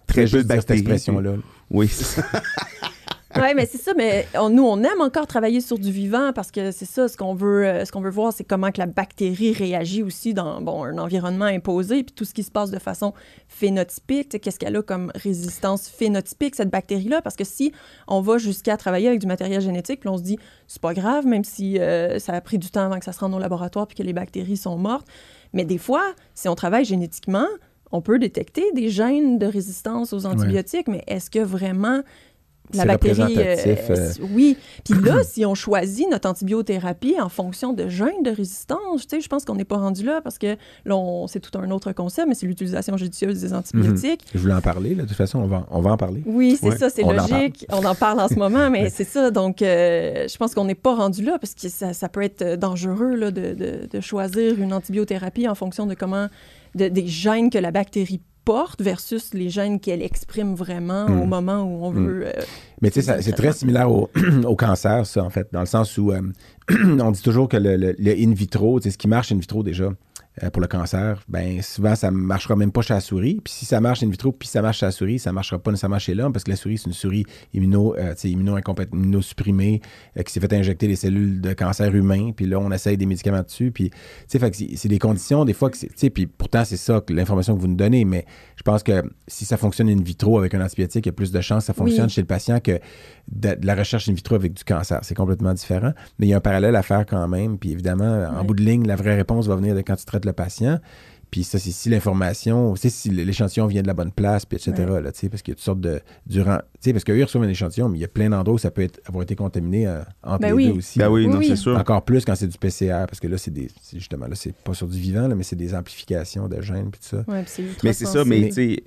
très peu de juste dire cette bactéries. expression-là. Oui. Oui, mais c'est ça, mais on- nous, on aime encore travailler sur du vivant parce que c'est ça, ce qu'on veut, euh, ce qu'on veut voir, c'est comment que la bactérie réagit aussi dans bon, un environnement imposé, puis tout ce qui se passe de façon phénotypique, qu'est-ce qu'elle a comme résistance phénotypique, cette bactérie-là, parce que si on va jusqu'à travailler avec du matériel génétique, puis on se dit, c'est pas grave, même si euh, ça a pris du temps avant que ça se rende au laboratoire, puis que les bactéries sont mortes, mais des fois, si on travaille génétiquement, on peut détecter des gènes de résistance aux antibiotiques, mais est-ce que vraiment la bactérie. euh, euh. oui. Puis là, si on choisit notre antibiothérapie en fonction de gènes de résistance, tu sais, je pense qu'on n'est pas rendu là parce que là, c'est tout un autre concept, mais c'est l'utilisation judicieuse des antibiotiques. Je voulais en parler, là. De toute façon, on va, on va en parler. Oui, c'est Ouais, ça, c'est en logique. on en parle en ce moment, mais c'est ça. Donc, euh, je pense qu'on n'est pas rendu là parce que ça, ça peut être dangereux là, de, de- de choisir une antibiothérapie en fonction de comment, de- des gènes que la bactérie porte versus les gènes qu'elle exprime vraiment Mm. au moment où on Mm. veut. euh, Mais tu sais, c'est très similaire au, au cancer, ça, en fait, dans le sens où euh, on dit toujours que le, le- le in vitro, tu sais, ce qui marche in vitro déjà euh, pour le cancer, ben souvent, ça ne marchera même pas chez la souris. Puis si ça marche in vitro, puis ça marche chez la souris, ça ne marchera pas nécessairement chez l'homme parce que la souris, c'est une souris immuno, euh, immunosupprimée euh, qui s'est fait injecter des cellules de cancer humain. Puis là, on essaye des médicaments dessus. Puis, tu sais, c'est des conditions, des fois, que c'est- tu sais, puis pourtant, c'est ça, l'information que vous nous donnez. Mais je pense que si ça fonctionne in vitro avec un antibiotique, il y a plus de chances que ça fonctionne Oui. chez le patient que de, de la recherche in vitro avec du cancer. C'est complètement différent. Mais il y a un parallèle à faire quand même. Puis évidemment, en Ouais. bout de ligne, la vraie réponse va venir de quand tu traites le patient. Puis ça, c'est si l'information, c'est si l'échantillon vient de la bonne place, puis etc. Ouais. Là, tu sais, parce qu'il y a toutes sortes de. Durant, tu sais, parce qu'eux, ils reçoivent un échantillon, mais il y a plein d'endroits où ça peut être, avoir été contaminé euh, entre Ben les oui. deux aussi. Ben oui, Oui, non, oui. c'est sûr. Encore plus quand c'est du PCR, parce que là, c'est des. Justement, là, c'est pas sur du vivant, là, mais c'est des amplifications de gènes, puis tout ça. ouais, puis c'est ultra Mais c'est ça, mais tu sais,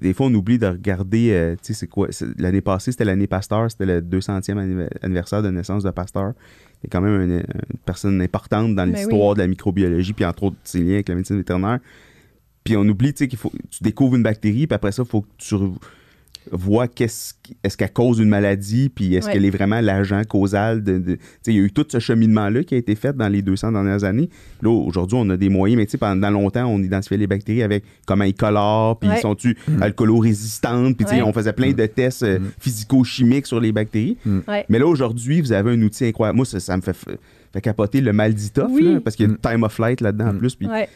des fois, on oublie de regarder, euh, tu sais, c'est quoi. c'est- L'année passée, c'était l'année Pasteur, c'était le 200e anniv- anniversaire de naissance de Pasteur. Il est quand même une, une personne importante dans Ben l'histoire de la microbiologie, puis entre autres, ses liens avec la médecine vétérinaire. Puis on oublie, tu sais, qu'il faut. Tu découvres une bactérie, puis après ça, il faut que tu vois qu'est-ce est-ce qu'elle cause une maladie, puis est-ce Ouais. qu'elle est vraiment l'agent causal de. de- tu sais, il y a eu tout ce cheminement-là qui a été fait dans les 200 dernières années. Là, aujourd'hui, on a des moyens, mais tu sais, pendant longtemps, on identifiait les bactéries avec comment ils colorent, puis Ouais. ils sont-tu alcoolo-résistantes, puis tu sais, Ouais. on faisait plein de tests euh, Mm. physico-chimiques sur les bactéries. Ouais. Mais là, aujourd'hui, vous avez un outil incroyable. Moi, ça, ça me fait, capoter le mal d'itof, Oui. là, parce qu'il y a Mm. le time of flight là-dedans en Mm. plus. Puis Ouais.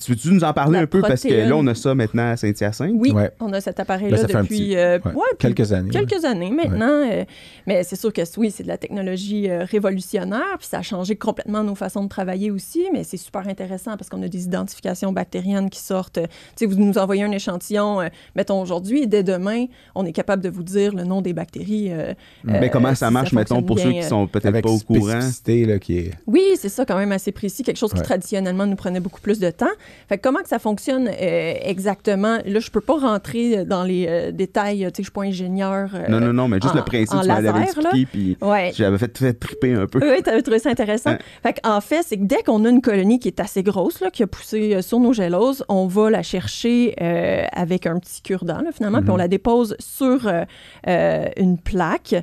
Tu veux-tu nous en parler La un peu? Parce que là, on a ça maintenant à Saint-Hyacinthe. Oui, Ouais. on a cet Là, appareil-là depuis petit- euh, ouais, ouais, puis quelques années. ouais. quelques années maintenant. euh, mais c'est sûr que oui, c'est de la technologie euh, révolutionnaire, puis ça a changé complètement nos façons de travailler aussi, mais c'est super intéressant parce qu'on a des identifications bactériennes qui sortent. euh, Tu sais, vous nous envoyez un échantillon, euh, mettons aujourd'hui, et dès demain, on est capable de vous dire le nom des bactéries. euh, Mais euh, comment ça si marche, mettons, pour ceux qui sont peut-être pas au courant? là, qui est... Oui, c'est ça, quand même assez précis, quelque chose qui traditionnellement nous prenait beaucoup plus de temps. Fait que comment que ça fonctionne euh, exactement? Là, je peux pas rentrer dans les euh, détails, tu sais, je suis pas ingénieur. euh, Non, non, non, mais juste en- le principe, tu m'avais expliqué, puis Ouais. j'avais fait, fait triper un peu. Oui, tu avais trouvé ça intéressant. Hein. Fait en fait, c'est que dès qu'on a une colonie qui est assez grosse, là, qui a poussé sur nos géloses, on va la chercher avec un petit cure-dent, finalement, puis on la dépose sur une plaque,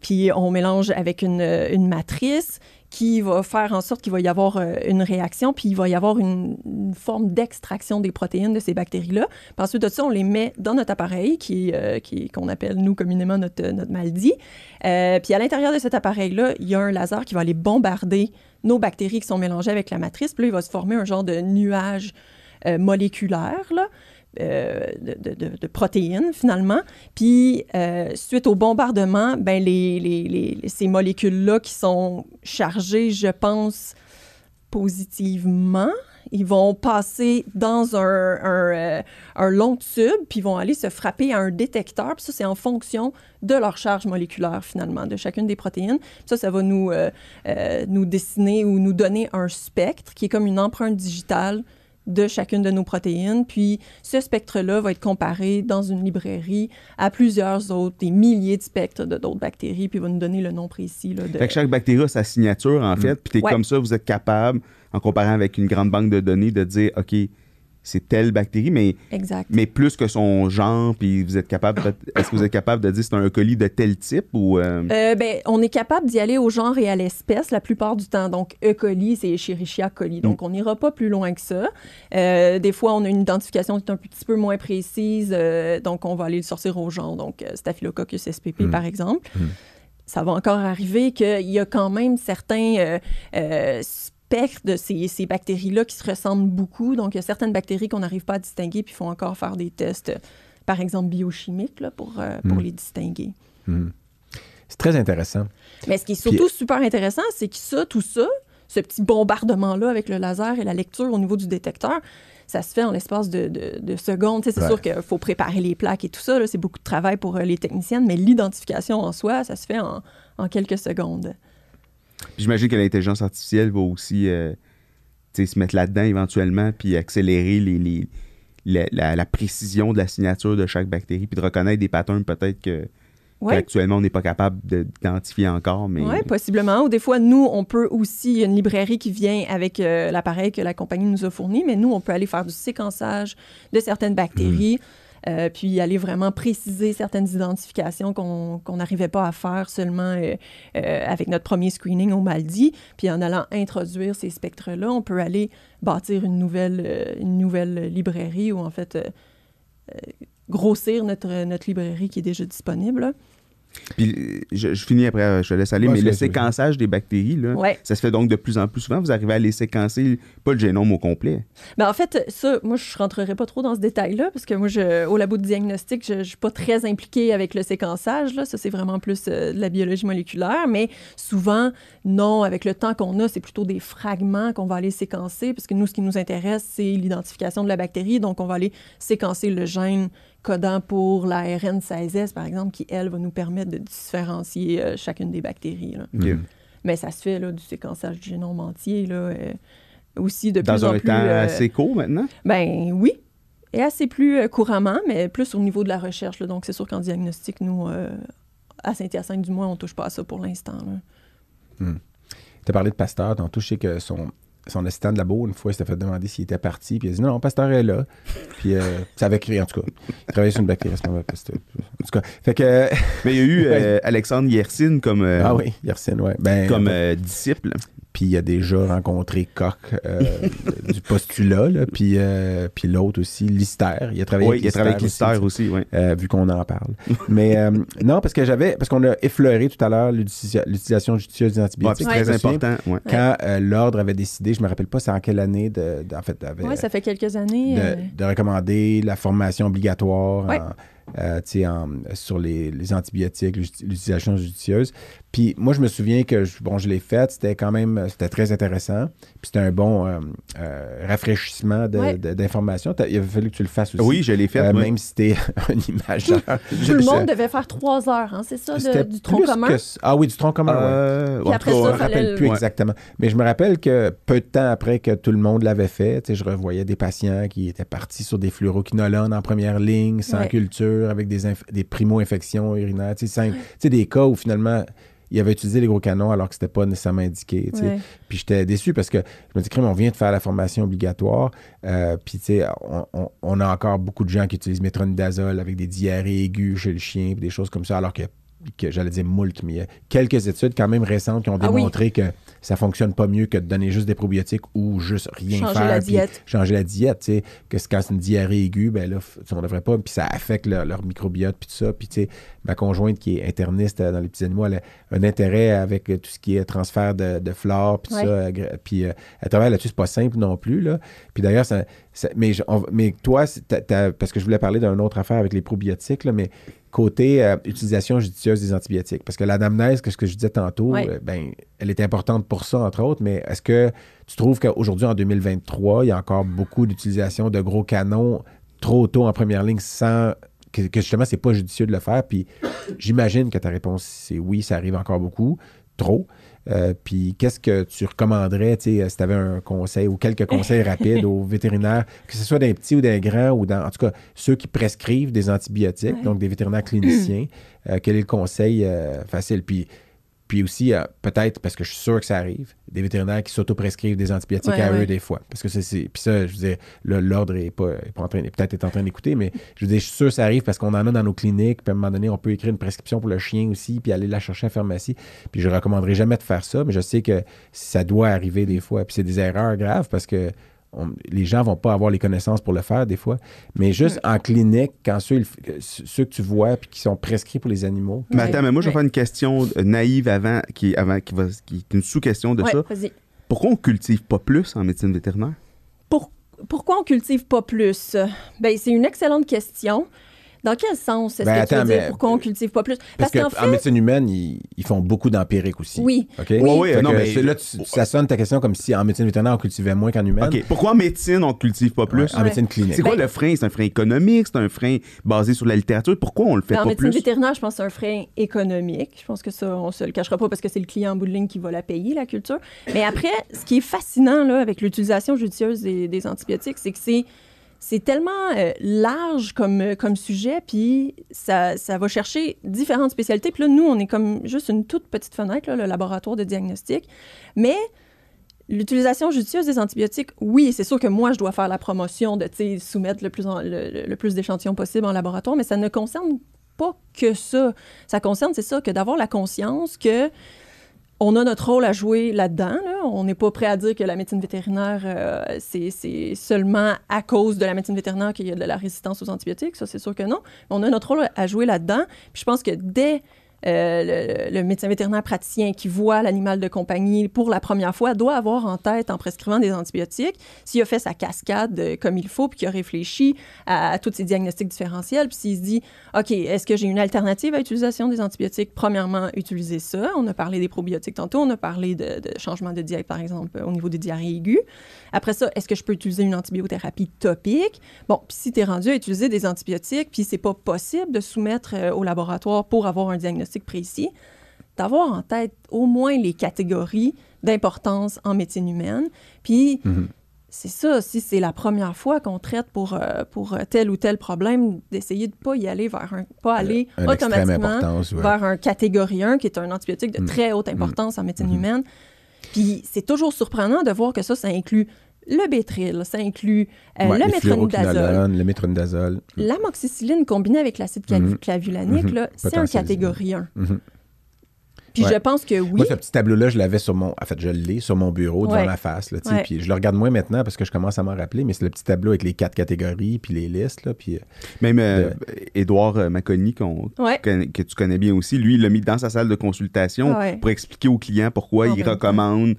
puis on mélange avec une, une matrice qui va faire en sorte qu'il va y avoir euh, une réaction, puis il va y avoir une, forme d'extraction des protéines de ces bactéries-là. Puis ensuite de ça, on les met dans notre appareil, qui, euh, qui qu'on appelle, nous, communément, notre, notre maldi. Euh, puis à l'intérieur de cet appareil-là, il y a un laser qui va aller bombarder nos bactéries qui sont mélangées avec la matrice. Puis là, il va se former un genre de nuage moléculaire, là. Euh, de, protéines finalement. Puis euh, suite au bombardement, ben ces molécules-là qui sont chargées, je pense, positivement, ils vont passer dans euh, un long tube, puis ils vont aller se frapper à un détecteur. Puis ça, c'est en fonction de leur charge moléculaire, finalement, de chacune des protéines. Puis ça, ça va nous dessiner ou nous donner un spectre qui est comme une empreinte digitale de chacune de nos protéines. Puis ce spectre-là va être comparé dans une librairie à plusieurs autres, des milliers de spectres de d'autres bactéries, puis va nous donner le nom précis. Là, de... Fait que chaque bactérie a sa signature, en fait, puis t'es Ouais. comme ça, vous êtes capable, en comparant avec une grande banque de données, de dire, OK, c'est telle bactérie, mais, Exact. mais plus que son genre, puis vous êtes capable, est-ce que vous êtes capable de dire c'est un colis de tel type ou... euh, Euh, ben, on est capable d'y aller au genre et à l'espèce la plupart du temps. Donc, E. coli, c'est Escherichia coli. Donc, on n'ira pas plus loin que ça. Euh, des fois, on a une identification qui est un petit peu moins précise. donc, on va aller le sortir au genre. Donc, Staphylococcus spp, par exemple. Ça va encore arriver qu'il y a quand même certains spectres de ces, ces bactéries-là qui se ressemblent beaucoup. Donc, il y a certaines bactéries qu'on n'arrive pas à distinguer, puis il faut encore faire des tests, par exemple, biochimiques, là, pour, euh, pour les distinguer. Mhm. C'est très intéressant. Mais ce qui est surtout super intéressant, c'est que ça, tout ça, ce petit bombardement-là avec le laser et la lecture au niveau du détecteur, ça se fait en l'espace de, de- de secondes. C'est Ouais. sûr qu'il faut préparer les plaques et tout ça. C'est beaucoup de travail pour euh, les techniciennes, mais l'identification en soi, ça se fait en, en quelques secondes. J'imagine que l'intelligence artificielle va aussi euh, se mettre là-dedans éventuellement, puis accélérer les, les- la, la- la précision de la signature de chaque bactérie, puis de reconnaître des patterns peut-être que Oui, qu'actuellement on n'est pas capable de- d'identifier encore. Mais Ouais, possiblement. Ou des fois, nous, on peut aussi, il y a une librairie qui vient avec euh, l'appareil que la compagnie nous a fourni, mais nous, on peut aller faire du séquençage de certaines bactéries, euh, puis aller vraiment préciser certaines identifications qu'on n'arrivait pas à faire seulement euh, euh, avec notre premier screening au Maldi. Puis en allant introduire ces spectres-là, on peut aller bâtir une nouvelle, euh, une nouvelle librairie ou en fait grossir notre, notre librairie qui est déjà disponible. Puis je, je finis après, euh, je te laisse aller, Ouais, mais le séquençage des bactéries, là, Ouais. ça se fait donc de plus en plus souvent. Vous arrivez à les séquencer, pas le génome au complet. Ben, en fait, ça, moi, je rentrerai pas trop dans ce détail-là, parce que moi, je, au labo de diagnostic, je, je suis pas très impliquée avec le séquençage. Là. Ça, c'est vraiment plus euh, de la biologie moléculaire. Mais souvent, non, avec le temps qu'on a, c'est plutôt des fragments qu'on va aller séquencer, parce que nous, ce qui nous intéresse, c'est l'identification de la bactérie. Donc, on va aller séquencer le gène codant pour la RN16S, par exemple, qui, elle, va nous permettre de différencier euh, chacune des bactéries. là. Mais ça se fait, là, du séquençage du génome entier, là, euh, aussi de plus Dans en un plus... temps euh, assez court maintenant? ben oui, et assez plus couramment, mais plus au niveau de la recherche. là. Donc, c'est sûr qu'en diagnostic, nous, à Saint-Hyacinthe, du moins, on touche pas à ça pour l'instant. là. Tu as parlé de Pasteur. Tantôt, je sais que son, son assistant de labo, une fois, il s'était fait demander s'il était parti. Puis il a dit non, non, Pasteur est là. Puis euh, ça avait créé, en tout cas. Il travaillait sur une bactérie à ce moment-là. Pasteur. En tout cas, fait que. Mais il y a eu euh, Alexandre Yersin comme, euh, ah oui, ouais. Ben, comme euh, disciple. Puis il a déjà rencontré Koch euh, du postulat, là, puis, euh, puis l'autre aussi, Lister. Il a travaillé Oui, avec il a travaillé avec Lister aussi, oui. euh, vu qu'on en parle. Mais euh, non, parce que j'avais, parce qu'on a effleuré tout à l'heure l'utilisa- l'utilisation judicieuse des Ouais, antibiotiques. c'est très important. ouais. Quand euh, l'ordre avait décidé, je me rappelle pas c'est en quelle année, de, de- en fait, avait, Oui, ça fait quelques années. de, euh, de recommander la formation obligatoire Ouais. en, euh, en- sur les, les antibiotiques, l'ut- l'utilisation judicieuse. Puis moi, je me souviens que je, bon, je l'ai faite, c'était quand même c'était très intéressant. Puis c'était un bon euh, euh, rafraîchissement Ouais. d'informations. Il avait fallu que tu le fasses aussi. Oui, je l'ai fait. Euh. Même si t'es un imageur. Tout le monde devait faire trois heures, hein, c'est ça, de- du tronc commun? que. Ah oui, du tronc commun, ouais. Puis après ça, Je me rappelle le- plus Ouais. exactement. Mais je me rappelle que peu de temps après que tout le monde l'avait fait, je revoyais des patients qui étaient partis sur des fluoroquinolones en première ligne, sans Ouais. Avec des, inf- des primo-infections urinaires. Tu sais, des cas où finalement, il avait utilisé les gros canons alors que c'était pas nécessairement indiqué. Ouais. Puis j'étais déçu parce que je me dis, crème, on vient de faire la formation obligatoire. euh, puis, tu sais, on, on- on a encore beaucoup de gens qui utilisent métronidazole avec des diarrhées aiguës chez le chien, des choses comme ça, alors que, que j'allais dire moult, mais il y a quelques études quand même récentes qui ont Ah oui. démontré que ça fonctionne pas mieux que de donner juste des probiotiques ou juste rien Changer faire. la diète. Changer la diète, tu sais, que quand c'est une diarrhée aiguë, ben là, on devrait pas, puis ça affecte leur, leur microbiote, puis tout ça. Puis, tu sais, ma conjointe qui est interniste euh, dans les petits animaux, elle a un intérêt avec euh, tout ce qui est transfert de, de flore, puis Ouais. ça. euh, Puis euh, elle travaille là-dessus, c'est pas simple non plus, là. Puis d'ailleurs, ça- mais, je- on- mais toi, parce que je voulais parler d'une autre affaire avec les probiotiques, là, mais côté euh, utilisation judicieuse des antibiotiques. Parce que l'anamnèse, que ce que je disais tantôt, euh, ben, elle est importante pour ça, entre autres, mais est-ce que tu trouves qu'aujourd'hui, en 2023, il y a encore beaucoup d'utilisation de gros canons trop tôt en première ligne sans que, que justement, c'est pas judicieux de le faire? Puis j'imagine que ta réponse, c'est oui, ça arrive encore beaucoup, trop. Euh, puis qu'est-ce que tu recommanderais, tu sais, si tu avais un conseil ou quelques conseils rapides aux vétérinaires, que ce soit d'un petit ou d'un grand, ou dans, en tout cas, ceux qui prescrivent des antibiotiques, Ouais. donc des vétérinaires cliniciens, euh, quel est le conseil euh, facile? Puis, puis aussi, euh, peut-être, parce que je suis sûr que ça arrive, des vétérinaires qui s'auto-prescrivent des antibiotiques Ouais, à eux des fois. Parce que c'est. Puis ça, je veux dire, l'ordre est pas, est pas en peut-être est en train d'écouter, mais je veux dire, je suis sûr que ça arrive parce qu'on en a dans nos cliniques, puis à un moment donné, on peut écrire une prescription pour le chien aussi, puis aller la chercher à la pharmacie. Puis je recommanderais jamais de faire ça, mais je sais que ça doit arriver des fois. Puis c'est des erreurs graves parce que on- les gens vont pas avoir les connaissances pour le faire des fois. Mais juste Mm. en clinique, quand ceux, ceux que tu vois puis qui sont prescrits pour les animaux, Mais attends, mais moi, je vais faire une question naïve avant, qui, avant, qui, va, qui est une sous-question de Ouais, ça. vas-y. Pourquoi on cultive pas plus en médecine vétérinaire? Pour- pourquoi on cultive pas plus? Ben, c'est une excellente question. Dans quel sens? Est-ce Ben, que tu veux dire pourquoi on cultive pas plus? Parce, Parce, qu'en fait, médecine humaine, ils, ils font beaucoup d'empirique aussi. oui. OK? Oui, oui, non, mais- là, tu- ça sonne ta question comme si en médecine vétérinaire, on cultivait moins qu'en humaine. OK. Pourquoi en médecine, on cultive pas plus? Ouais, en Ouais. médecine clinique. C'est quoi Ben- le frein? C'est un frein économique? C'est un frein basé sur la littérature? Pourquoi on le fait Ben, en pas médecine plus? vétérinaire, je pense que c'est un frein économique. Je pense que ça, on se le cachera pas parce que c'est le client en bout de ligne qui va la payer, la culture. Mais après, ce qui est fascinant là, avec l'utilisation judicieuse des, des antibiotiques, c'est que c'est c'est tellement euh, large comme, euh, comme sujet, puis ça, ça va chercher différentes spécialités. Puis là, nous, on est comme juste une toute petite fenêtre, là, le laboratoire de diagnostic. Mais l'utilisation judicieuse des antibiotiques, oui, c'est sûr que moi, je dois faire la promotion de soumettre le plus, le plus d'échantillons possible en laboratoire, mais ça ne concerne pas que ça. Ça concerne, c'est ça, que d'avoir la conscience que on a notre rôle à jouer là-dedans. là. On n'est pas prêt à dire que la médecine vétérinaire, euh, c'est seulement à cause de la médecine vétérinaire qu'il y a de la résistance aux antibiotiques. Ça, c'est sûr que non. On a notre rôle à jouer là-dedans. Puis je pense que dès euh, le, médecin vétérinaire praticien qui voit l'animal de compagnie pour la première fois doit avoir en tête, en prescrivant des antibiotiques, s'il a fait sa cascade euh, comme il faut, puis qu'il a réfléchi à, tous ces diagnostics différentiels, puis s'il se dit, OK, est-ce que j'ai une alternative à l'utilisation des antibiotiques? Premièrement, utiliser ça. On a parlé des probiotiques tantôt, on a parlé de, changement de diète, par exemple, au niveau des diarrhées aiguës. Après ça, est-ce que je peux utiliser une antibiothérapie topique? Bon, puis si tu es rendu à utiliser des antibiotiques, puis c'est pas possible de soumettre euh, au laboratoire pour avoir un diagnostic précis, d'avoir en tête au moins les catégories d'importance en médecine humaine. Puis Mhm. c'est ça, si c'est la première fois qu'on traite pour, euh, pour euh, tel ou tel problème, d'essayer de pas y aller vers un, pas aller Un automatiquement importance. ouais. vers un catégorie 1 qui est un antibiotique de Mm. très haute importance en médecine Mhm. humaine. Puis c'est toujours surprenant de voir que ça, ça inclut le bétril, ça inclut euh, Ouais, le métronidazole. Le métronidazole. L'amoxicilline combinée avec l'acide Mhm. clavulanique, Mhm. là, c'est un Potentialisé. catégorie 1. Mhm. Puis Ouais. je pense que oui. Moi, ce petit tableau-là, je l'avais sur mon. En fait, je l'ai sur mon bureau devant Ouais. ma face. Là, Ouais. Puis je le regarde moins maintenant parce que je commence à m'en rappeler, mais c'est le petit tableau avec les quatre catégories puis les listes. Là, puis, euh, Même euh, Édouard euh, Maconi, qu'on- Ouais. que, que tu connais bien aussi, lui, il l'a mis dans sa salle de consultation ouais. pour expliquer aux clients pourquoi En il recommande.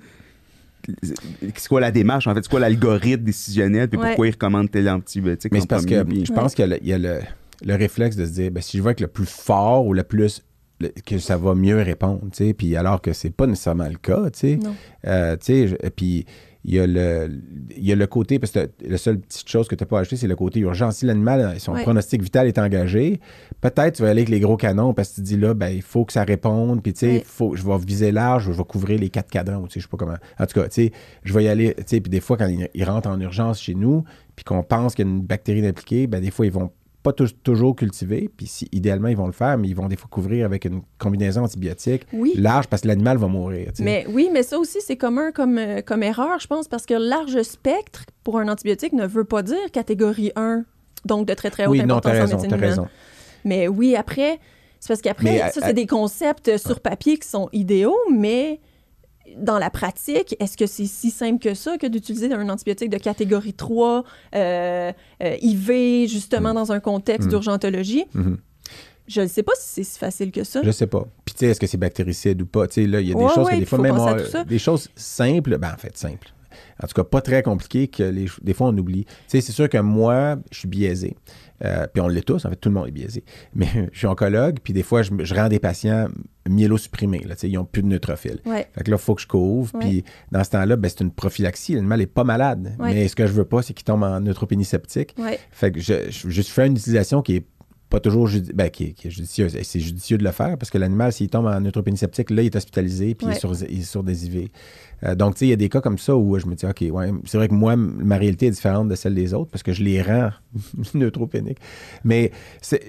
C'est quoi la démarche, en fait? C'est quoi l'algorithme décisionnel? Puis Ouais. pourquoi il recommande tel antibiotique? mais c'est parce que puis- je pense qu'il y a, le, il y a le- le réflexe de se dire ben, si je vois que le plus fort ou le plus. le- que ça va mieux répondre, tu sais, puis alors que c'est pas nécessairement le cas, tu sais. Euh, tu sais, puis il y, a le, il y a le côté, parce que la seule petite chose que tu n'as pas acheté, c'est le côté urgence. Si l'animal, son Ouais. pronostic vital est engagé, peut-être tu vas aller avec les gros canons parce que tu te dis là, ben, il faut que ça réponde, puis tu sais, Ouais. faut, je vais viser large, je vais couvrir les quatre cadrans, tu sais, je sais pas comment. En tout cas, tu sais, je vais y aller, tu sais, puis des fois, quand ils, ils rentrent en urgence chez nous, puis qu'on pense qu'il y a une bactérie impliquée, ben, des fois, ils vont pas tou- toujours cultiver, puis si, idéalement, ils vont le faire, mais ils vont des fois couvrir avec une combinaison antibiotique Oui. large parce que l'animal va mourir. tu sais. Mais oui, mais ça aussi, c'est commun comme, euh, comme erreur, je pense, parce que large spectre pour un antibiotique ne veut pas dire catégorie 1, donc de très très haute oui, non, importance en raison, médecine t'as humaine. raison. Mais oui, après, c'est parce qu'après, ça, à- c'est des concepts euh, sur papier qui sont idéaux, mais dans la pratique, est-ce que c'est si simple que ça que d'utiliser un antibiotique de catégorie 3, euh, euh, IV, justement, dans un contexte Mm. d'urgentologie? Mhm. Je ne sais pas si c'est si facile que ça. Je sais pas. Puis tu sais, est-ce que c'est bactéricide ou pas? Tu sais, là, il y a des Ouais, choses ouais, que des fois, même des choses simples, ben en fait, simples. En tout cas, pas très compliquées que les, des fois on oublie. Tu sais, c'est sûr que moi, je suis biaisé. Euh, puis on l'est tous, en fait, tout le monde est biaisé. Mais je suis oncologue, puis des fois, je rends des patients myélosupprimés. Là, ils n'ont plus de neutrophils. Ouais. Fait que là, il faut que je couvre. Puis dans ce temps-là, ben, c'est une prophylaxie. L'animal n'est pas malade. Ouais. Mais ce que je veux pas, c'est qu'il tombe en neutropénie septique. Ouais. Fait que je, je, je fais une utilisation qui est pas toujours ben, qui, est, qui est judicieuse. C'est judicieux de le faire parce que l'animal, s'il tombe en neutropénie septique, là, il est hospitalisé puis il, est sur, il est sur des IV. Euh, donc, tu sais, il y a des cas comme ça où je me dis, OK, ouais, c'est vrai que moi, ma réalité est différente de celle des autres parce que je les rends neutropéniques. Mais c'est.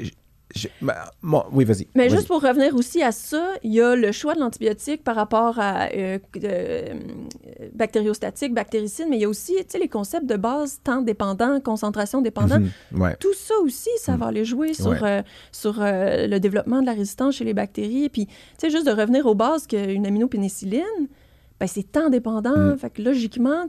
Je- ben, bon, oui, vas-y. Mais juste pour revenir aussi à ça, il y a le choix de l'antibiotique par rapport à euh, euh, bactériostatique, bactéricide, mais il y a aussi les concepts de base, temps dépendant, concentration dépendant. Mhm, ouais. Tout ça aussi, ça va aller jouer sur, Ouais. euh, sur euh, le développement de la résistance chez les bactéries. Puis, tu sais, juste de revenir aux bases qu'une aminopénicilline, ben, c'est temps dépendant. Mm. Fait que logiquement,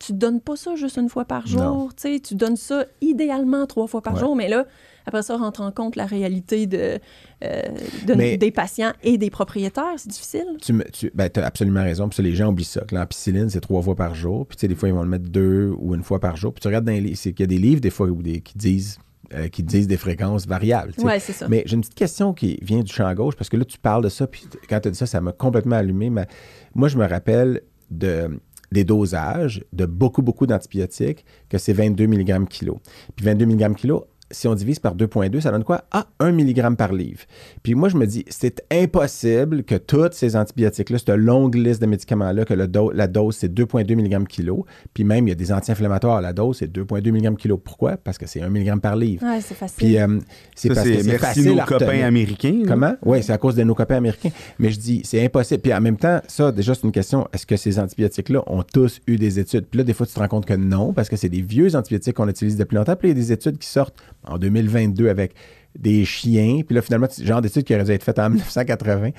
tu donnes pas ça juste une fois par jour. Tu donnes ça idéalement trois fois par Ouais. jour. Mais là, après ça, rentre en compte la réalité de, euh, de- Mais- des patients et des propriétaires. C'est difficile. Tu, ben, as absolument raison. Puis ça, les gens oublient ça. Que l'ampicilline, c'est trois fois par jour. Puis tu sais, des fois, ils vont le mettre deux ou une fois par jour. Puis tu regardes dans les livres, c'est qu'il y a des livres, des fois, où des, qui, disent, euh, qui disent des fréquences variables. tu sais. Ouais, c'est ça. Mais j'ai une petite question qui vient du champ gauche, parce que là, tu parles de ça, puis quand tu as dit ça, ça m'a complètement allumé. Mais moi, je me rappelle de, des dosages de beaucoup, beaucoup d'antibiotiques, que c'est 22 mg kilo. Puis 22 mg kilo, si on divise par 2,2, ça donne quoi? Ah, 1 mg par livre. Puis moi, je me dis, c'est impossible que tous ces antibiotiques-là, cette longue liste de médicaments-là, que le do- la dose, c'est 2,2 mg kilo. Puis même, il y a des anti-inflammatoires. La dose, c'est 2,2 mg kilo. Pourquoi? Parce que c'est 1 mg par livre. Ouais, c'est facile. Puis euh, c'est parce que c'est facile nos copains américains. Comment? Oui, c'est à cause de nos copains américains. Mais je dis, c'est impossible. Puis en même temps, ça, déjà, c'est une question. Est-ce que ces antibiotiques-là ont tous eu des études? Puis là, des fois, tu te rends compte que non, parce que c'est des vieux antibiotiques qu'on utilise depuis longtemps. Puis il y a des études qui sortent en 2022 avec des chiens. Puis là, finalement, genre d'études qui auraient dû être faites en 1980.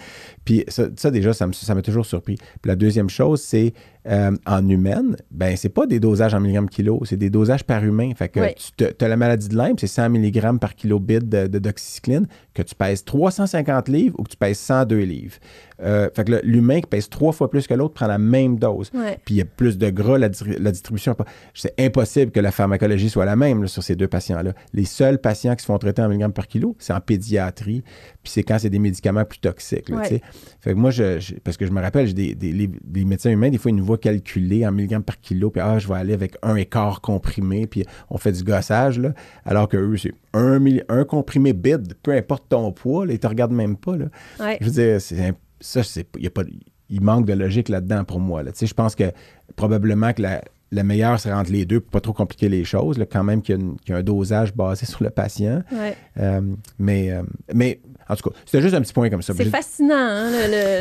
Puis ça, ça, déjà, ça m'a toujours surpris. Puis la deuxième chose, c'est euh, en humaine, ben c'est pas des dosages en milligrammes kilo, c'est des dosages par humain. Fait que tu as la maladie de Lyme, c'est 100 mg par kilo bid de, de doxycycline, que tu pèses 350 livres ou que tu pèses 102 livres. Euh, fait que l'humain qui pèse trois fois plus que l'autre prend la même dose. Puis il y a plus de gras, la, la distribution. C'est impossible que la pharmacologie soit la même là, sur ces deux patients-là. Les seuls patients qui se font traiter en milligrammes par kilo, c'est en pédiatrie, puis c'est quand c'est des médicaments plus toxiques. là. Fait que moi, je, je- parce que je me rappelle, j'ai des, des, les- des médecins humains, des fois, ils nous voient calculer en milligrammes par kilo, puis ah, je vais aller avec un écart comprimé, puis on fait du gossage, là, alors que eux, c'est un, un comprimé bid, peu importe ton poids, là, ils te regardent même pas. Là. Ouais. Je veux dire, c'est un- ça, c'est, y a pas, il manque de logique là-dedans pour moi. Là. Tu sais, Je pense que probablement que la, la meilleure serait entre les deux pour pas trop compliquer les choses, là, quand même qu'il y, y a un dosage basé sur le patient. Ouais. Euh, mais, euh, mais en tout cas, c'était juste un petit point comme ça. C'est fascinant, hein,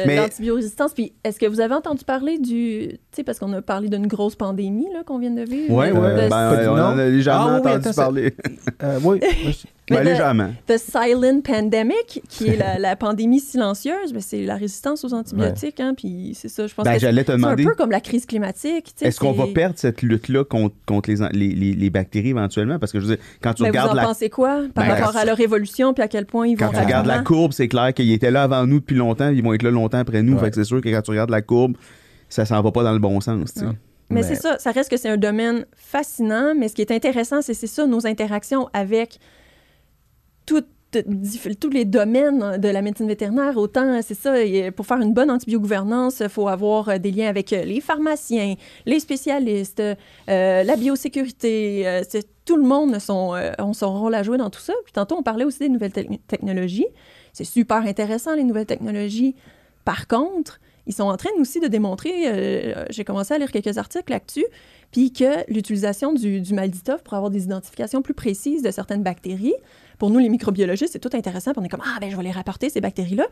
l'antibiorésistance. Puis, est-ce que vous avez entendu parler du. Tu sais, parce qu'on a parlé d'une grosse pandémie là, qu'on vient de vivre. Ouais. de- Ben, on en a légèrement Ah oui, entendu attends, parler. Euh, oui, oui, Ben, légèrement. The Silent Pandemic, qui est la, la pandémie silencieuse, ben, c'est la résistance aux antibiotiques. Hein, puis c'est ça, je pense Ben, que c'est j'allais te c'est un peu comme la crise climatique. tu sais, est-ce qu'on va perdre cette lutte-là contre, contre les, les, les- les bactéries éventuellement? Parce que je veux dire, quand tu Ben, vous regardes en la pensez quoi par Ben, rapport à leur évolution puis à quel point ils vont Quand tu regardes la courbe, c'est clair qu'ils étaient là avant nous depuis longtemps, ils vont être là longtemps après nous. Ouais. Fait que c'est sûr que quand tu regardes la courbe, ça s'en va pas dans le bon sens. tu sais. Non. Mais, Mais- c'est ça, ça reste que c'est un domaine fascinant, mais ce qui est intéressant, c'est c'est ça, nos interactions avec tous les domaines de la médecine vétérinaire. Autant, c'est ça, pour faire une bonne antibiogouvernance, il faut avoir euh, des liens avec euh, les pharmaciens, les spécialistes, euh, la biosécurité. euh, tout le monde a son, euh, rôle à jouer dans tout ça. Puis tantôt, on parlait aussi des nouvelles tec- technologies. C'est super intéressant, les nouvelles technologies. Par contre, ils sont en train aussi de démontrer, euh, j'ai commencé à lire quelques articles là-dessus, puis que l'utilisation du, du Malditov pour avoir des identifications plus précises de certaines bactéries, pour nous, les microbiologistes, c'est tout intéressant, puis on est comme, ah, ben je vais les rapporter, ces bactéries-là.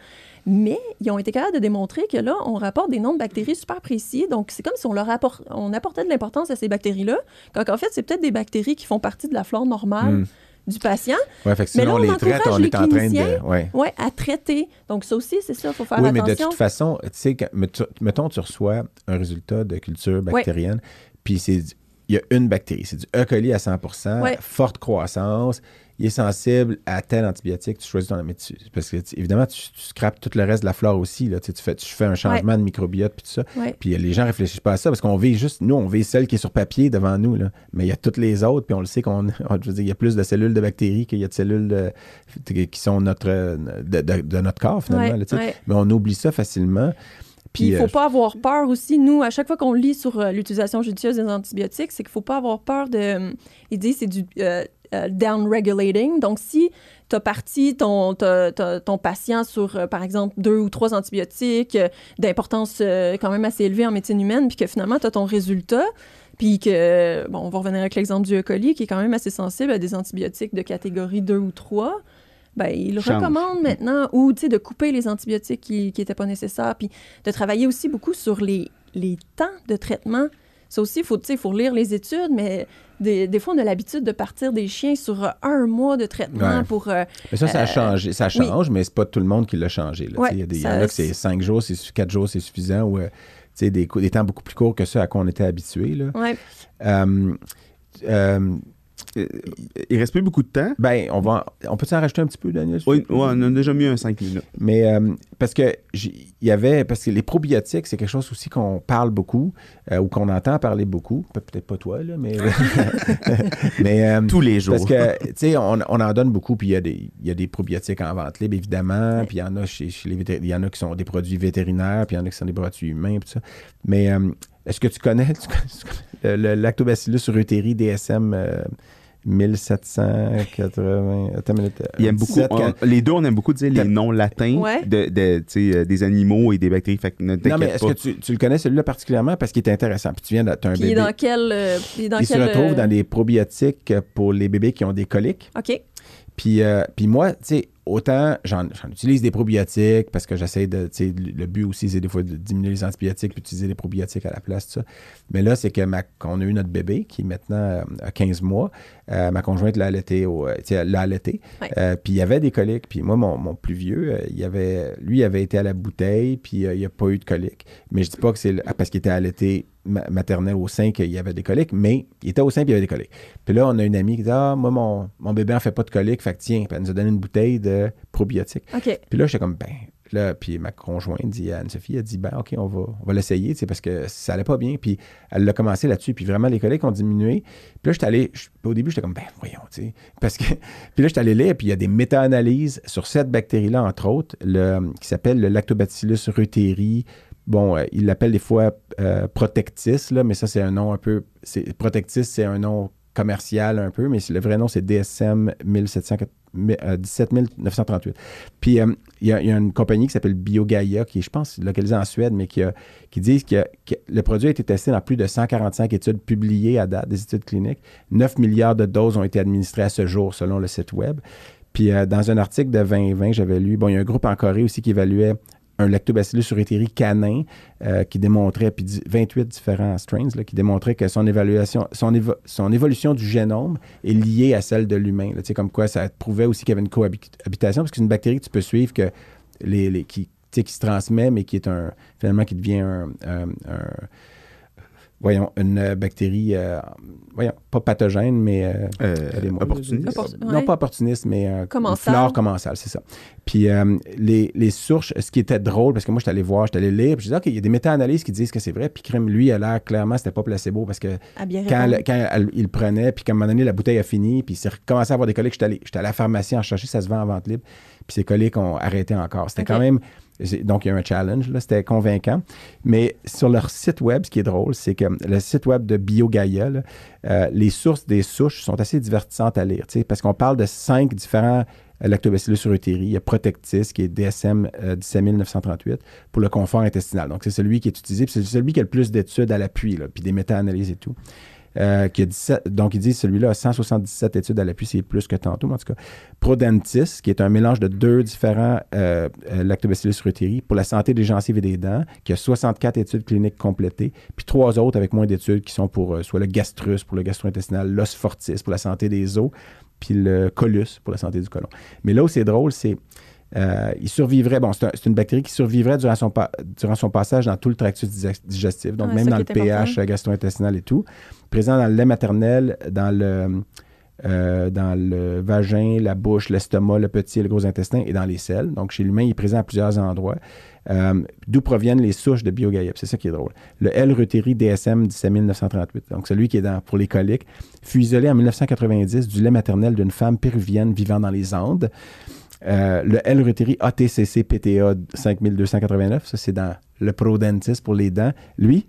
Mais ils ont été capables de démontrer que là, on rapporte des noms de bactéries super précis, donc c'est comme si on, leur on apportait de l'importance à ces bactéries-là, quand en fait, c'est peut-être des bactéries qui font partie de la flore normale Mm. du patient, Ouais, fait que Mais sinon, là, on on les traite, on les est en train de. Ouais. ouais, à traiter. Donc ça aussi, c'est ça, il faut faire Oui, mais de attention. toute façon, tu sais, mettons, tu reçois un résultat de culture bactérienne, puis c'est il y a une bactérie, c'est du E. coli à 100 Ouais. forte croissance, il est sensible à tel antibiotique, tu choisis ton mais tu- parce que tu- évidemment tu, tu scrapes tout le reste de la flore aussi là, tu, fais tu fais un changement de microbiote puis tout ça. Ouais. Puis les gens réfléchissent pas à ça parce qu'on vit juste, nous, on vit celle qui est sur papier devant nous, là. mais il y a toutes les autres, puis on le sait qu'on, je veux dire, il y a plus de cellules de bactéries qu'il y a de cellules de- qui sont notre, euh, de, de- de notre corps, finalement. Ouais, là. Mais on oublie ça facilement. Puis il euh, faut pas avoir peur aussi. Nous, à chaque fois qu'on lit sur euh, l'utilisation judicieuse des antibiotiques, c'est qu'il faut pas avoir peur de. euh, il dit c'est du euh, down-regulating. Donc, si tu as parti ton, ton patient sur, euh, par exemple, deux ou trois antibiotiques euh, d'importance quand même assez élevée en médecine humaine, puis que finalement, tu as ton résultat, puis que, bon, on va revenir avec l'exemple du E. coli, qui est quand même assez sensible à des antibiotiques de catégorie 2 ou 3, ben, il Change. recommande maintenant, ou, tu sais, de couper les antibiotiques qui n'étaient pas nécessaires, puis de travailler aussi beaucoup sur les, les temps de traitement. Ça aussi, il faut, faut lire les études, mais des, des fois, on a l'habitude de partir des chiens sur euh, un mois de traitement Ouais. pour... euh, Mais ça, ça a Euh, changé. Ça oui. change, mais c'est pas tout le monde qui l'a changé. là. Ouais, Il y, a des- il y ça- en a que c'est cinq jours, c'est su- quatre jours, c'est suffisant. Ou euh, des, des temps beaucoup plus courts que ceux à quoi on était habitué. Ouais. Euh, Il reste plus beaucoup de temps. ben, on va, on peut s'en rajouter un petit peu, Daniel? Oui, ouais, on a déjà mis un 5 minutes. Mais euh, parce que il y avait parce que les probiotiques c'est quelque chose aussi qu'on parle beaucoup euh, ou qu'on entend parler beaucoup Pe- peut-être pas toi là mais mais euh, Tous les jours. parce que tu sais on, on en donne beaucoup puis il y a des il y a des probiotiques en vente libre évidemment puis il y en a chez, chez les vétér- il y en a qui sont des produits vétérinaires puis il y en a qui sont des produits humains puis tout ça mais euh, est-ce que tu connais, tu connais- tu connais le, le lactobacillus reuteri DSM euh, 1780 attends euh, Il aime beaucoup, 17, on- les deux, on aime beaucoup dire les noms latins Ouais. de, euh, des animaux et des bactéries. Fait que ne Non, mais est-ce que tu, tu le connais celui-là particulièrement? Parce qu'il est intéressant? Puis tu viens d'être un Puis bébé. dans quel... euh, dans il quel, se retrouve euh, dans des probiotiques pour les bébés qui ont des coliques. OK. Puis, euh, puis moi, tu sais, autant j'en, utilise des probiotiques parce que j'essaie de, le but aussi, c'est des fois de diminuer les antibiotiques puis utiliser des probiotiques à la place, tout ça. Mais là, c'est que ma, qu'on a eu notre bébé qui maintenant euh, a 15 mois, euh, ma conjointe l'a allaité, au, euh, l'a allaité. Euh, puis il y avait des coliques. Puis moi, mon, mon plus vieux, il avait, lui, il avait été à la bouteille puis il n'y a pas eu de coliques. Mais je dis pas que c'est parce qu'il était allaité ma- maternel au sein qu'il y avait des coliques, mais il était au sein puis il y avait des coliques. Puis là, on a une amie qui dit Ah, moi, mon, mon bébé en fait pas de coliques, fait que tiens, Puis elle nous a donné une bouteille de probiotiques. Puis là, j'étais comme, ben, là, puis ma conjointe dit à Anne-Sophie, elle dit, ben, OK, on va, on va l'essayer, tu sais, parce que ça allait pas bien. Puis elle l'a commencé là-dessus, puis vraiment, les coliques ont diminué. Puis là, j'étais allé, au début, j'étais comme, ben, voyons, tu sais. Parce que, puis là, j'étais allé lire, puis il y a des méta-analyses sur cette bactérie-là, entre autres, le, qui s'appelle le Lactobacillus reuteri. Bon, euh, ils l'appellent des fois euh, Protectis, mais ça, c'est un nom un peu. Protectis, c'est un nom commercial un peu, mais le vrai nom, c'est DSM 1700 euh, 17938. Puis il y, a- il une compagnie qui s'appelle BioGaia, qui je pense, localisée en Suède, mais qui, qui dit que, le produit a été testé dans plus de 145 études publiées à date, des études cliniques. 9 milliards de doses ont été administrées à ce jour, selon le site web. Puis dans un article de 2020, j'avais lu, bon, il y a un groupe en Corée aussi qui évaluait un lactobacillus uréteri canin euh, qui démontrait, puis 28 différents strains, là, qui démontraient que son, évaluation, son, son évolution du génome est liée à celle de l'humain. Comme quoi, ça prouvait aussi qu'il y avait une cohabitation, parce que c'est une bactérie que tu peux suivre que les, les qui, qui se transmet, mais qui est un, finalement, qui devient un voyons, une euh, bactérie, euh, voyons, pas pathogène, mais... Euh, opportuniste. Non, pas opportuniste, mais commensale. flore commensale, c'est ça. Puis les, les, sources, ce qui était drôle, parce que moi, je suis allé voir, je suis allé lire, puis je disais, OK, il y a des méta-analyses qui disent que c'est vrai, puis Crème, lui, a l'air clairement, c'était pas placebo, parce que quand, quand il le prenait, puis qu'à un moment donné, la bouteille a fini, puis il s'est recommencé à avoir des collègues, j'étais allé, à la pharmacie en chercher, ça se vend en vente libre, puis ces collègues ont arrêté encore. C'était quand même donc, il y a un challenge, c'était convaincant. Mais sur leur site web, ce qui est drôle, c'est que le site web de BioGaia, euh, les sources des souches sont assez divertissantes à lire, parce qu'on parle de cinq différents euh, lactobacillus uréteri. Il y a Protectis, qui est DSM euh, 17938, pour le confort intestinal. Donc, c'est celui qui est utilisé, puis c'est celui qui a le plus d'études à l'appui, puis des méta-analyses et tout. Euh, qui a 17, donc, il dit celui-là a 177 études à l'appui, c'est plus que tantôt, mais en tout cas. Prodentis, qui est un mélange de deux différents euh, euh lactobacillus uréteri pour la santé des gencives et des dents, qui a 64 études cliniques complétées, puis trois autres avec moins d'études qui sont pour euh, soit le gastrus, pour le gastro-intestinal, pour la santé des os, puis le colus, pour la santé du côlon. Mais là où c'est drôle, c'est euh, il survivrait, bon, c'est une bactérie qui survivrait durant son, durant son passage dans tout le tractus digestif, donc même dans le pH gastro-intestinal et tout. Présent dans le lait maternel, dans le, euh, dans le vagin, la bouche, l'estomac, le petit et le gros intestin et dans les selles. Donc, chez l'humain, il est présent à plusieurs endroits. Euh, d'où proviennent les souches de biogaïa. C'est ça qui est drôle. Le L. reuteri DSM 17938, donc celui qui est dans, pour les coliques, fut isolé en 1990 du lait maternel d'une femme péruvienne vivant dans les Andes. Euh, le L. reuteri ATCC PTA 5289, ça c'est dans le Prodentis pour les dents. Lui,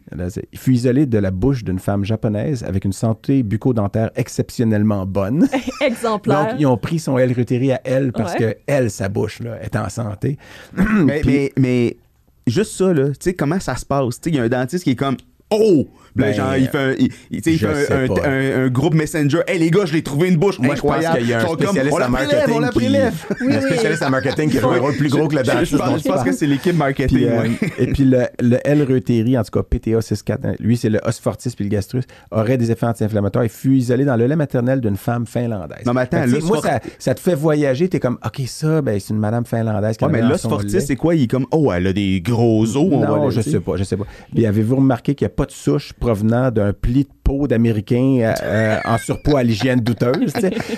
il fut isolé de la bouche d'une femme japonaise avec une santé bucco-dentaire exceptionnellement bonne. Exemplaire. Donc, ils ont pris son L. reuteri à elle parce que elle, sa bouche, là, est en santé. mais, mais, mais, juste ça, tu sais, comment ça se passe? Il y a un dentiste qui est comme Oh! Ben, genre, il fait, un, il, fait un, un, groupe Messenger. Hey les gars, je l'ai trouvé une bouche Moi, incroyable. Je pense qu'il y a un spécialiste en marketing. On la prélève, qui, oui, un spécialiste en marketing qui a un rôle plus gros que le dentiste. Je, pense, je pense que c'est l'équipe marketing. Puis, euh, et puis le, le L. reuteri, en tout cas PTA 64, hein, lui, c'est le os fortis puis le gastrus, aurait des effets anti-inflammatoires. Il fut isolé dans le lait maternel d'une femme finlandaise. Non, mais attends, moi, ça, ça, te fait voyager. T'es comme, OK, ça, ben, c'est une madame finlandaise. Ouais, mais l'os fortis, c'est quoi? Il est comme, oh, elle a des gros os. Non, je sais pas, je sais pas. Puis avez-vous remarqué qu'il n'y a pas de souche provenant d'un pli de peau d'Américain euh, euh, en surpoids à l'hygiène douteuse,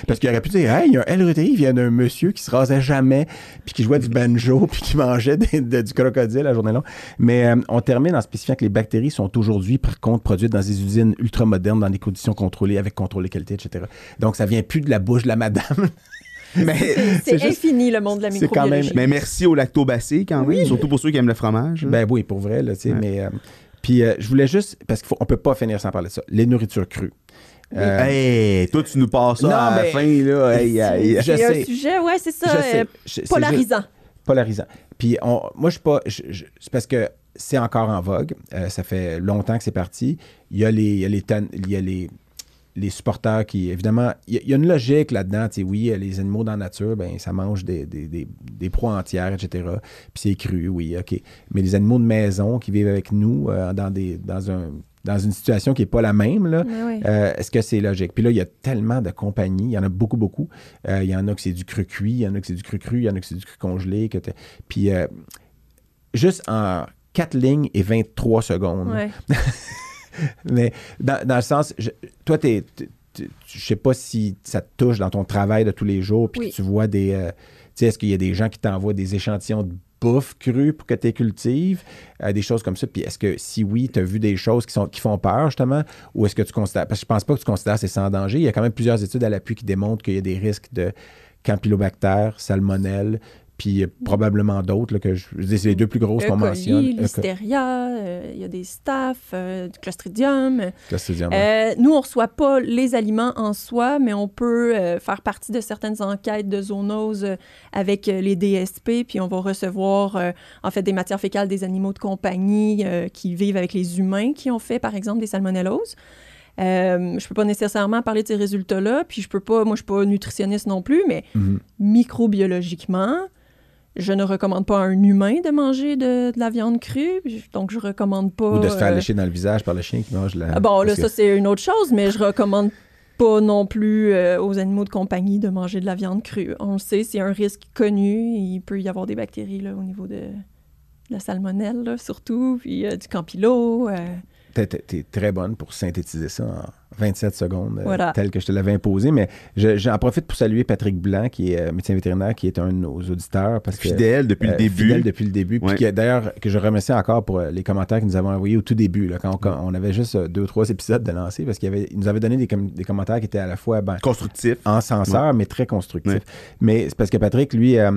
parce qu'il aurait pu dire, hey, il y a un LRTI, il vient d'un monsieur qui se rasait jamais, puis qui jouait du banjo, puis qui mangeait du crocodile la journée longue. Mais euh, on termine en spécifiant que les bactéries sont aujourd'hui, par contre, produites dans des usines ultra-modernes, dans des conditions contrôlées, avec contrôle de qualité, etc. Donc, ça vient plus de la bouche de la madame. c'est infini le monde de la microbiologie. mais merci au lactobacé quand même, surtout pour ceux qui aiment le fromage. Ben oui, pour vrai, là, tu sais, mais puis euh, je voulais juste, parce qu'on ne peut pas finir sans parler de ça, les nourritures crues. Euh, hey, toi, tu nous passes ça à la fin, là. c'est un sujet, ouais, c'est ça, euh, polarisant. polarisant. Puis moi, je suis pas. c'est parce que c'est encore en vogue. ça fait longtemps que c'est parti. Il y a les, il y a les, il y a les les supporters qui, évidemment, il y, a une logique là-dedans. Oui, les animaux dans la nature, ben, ça mange des, des, proies entières, etc. Puis c'est cru, oui, OK. Mais les animaux de maison qui vivent avec nous euh, dans, des, dans, un, dans une situation qui n'est pas la même, là, euh, est-ce que c'est logique? Puis là, il y a tellement de compagnies, il y en a beaucoup, beaucoup. Euh, il y en a que c'est du cru cuit, il y en a que c'est du cru cru, il y en a que c'est du cru congelé. Que Puis juste en 4 lignes et 23 secondes. Mais dans, le sens, toi, tu je sais pas si ça te touche dans ton travail de tous les jours, puis que tu vois des. Euh, tu sais, est-ce qu'il y a des gens qui t'envoient des échantillons de bouffe crue pour que tu cultives, euh, des choses comme ça. Puis est-ce que si oui, tu as vu des choses qui, sont, qui font peur, justement, ou est-ce que tu considères. Parce que je pense pas que tu considères que c'est sans danger. Il y a quand même plusieurs études à l'appui qui démontrent qu'il y a des risques de campylobactère, salmonelle, puis probablement d'autres, que je, c'est les deux plus grosses qu'on mentionne. Listeria, euh, il y a des staph, euh, du clostridium. Clostridium euh, nous, on ne reçoit pas les aliments en soi, mais on peut faire partie de certaines enquêtes de zoonose avec les DSP, puis on va recevoir en fait des matières fécales des animaux de compagnie qui vivent avec les humains qui ont fait, par exemple, des salmonelloses. Euh, je peux pas nécessairement parler de ces résultats-là, puis je peux pas, moi je suis pas nutritionniste non plus, mais mm-hmm. microbiologiquement, je ne recommande pas à un humain de manger de, de la viande crue, donc je recommande pas. Ou de se faire euh, lécher dans le visage par le chien qui mange la. ah Bon, là, que- ça, c'est une autre chose, mais je recommande pas non plus euh, aux animaux de compagnie de manger de la viande crue. On le sait, c'est un risque connu. Il peut y avoir des bactéries là, au niveau de, de la salmonelle, là, surtout, puis euh, du campylot. euh, t'es très bonne pour synthétiser ça en 27 secondes, euh, Voilà. tel que je te l'avais imposé. Mais je- j'en profite pour saluer Patrick Blanc, qui est euh, médecin vétérinaire, qui est un de nos auditeurs. Parce que, Fidèle depuis euh, le début. Fidèle depuis le début. Puis Ouais. qui- d'ailleurs, que je remercie encore pour euh, les commentaires que nous avons envoyés au tout début, là, quand on, on avait juste euh, deux ou trois épisodes de lancer, parce qu'il avait- il nous avait donné des, com- des commentaires qui étaient à la fois ben, Constructif. encenseurs, mais très constructifs. Ouais. Mais c'est parce que Patrick, lui, euh,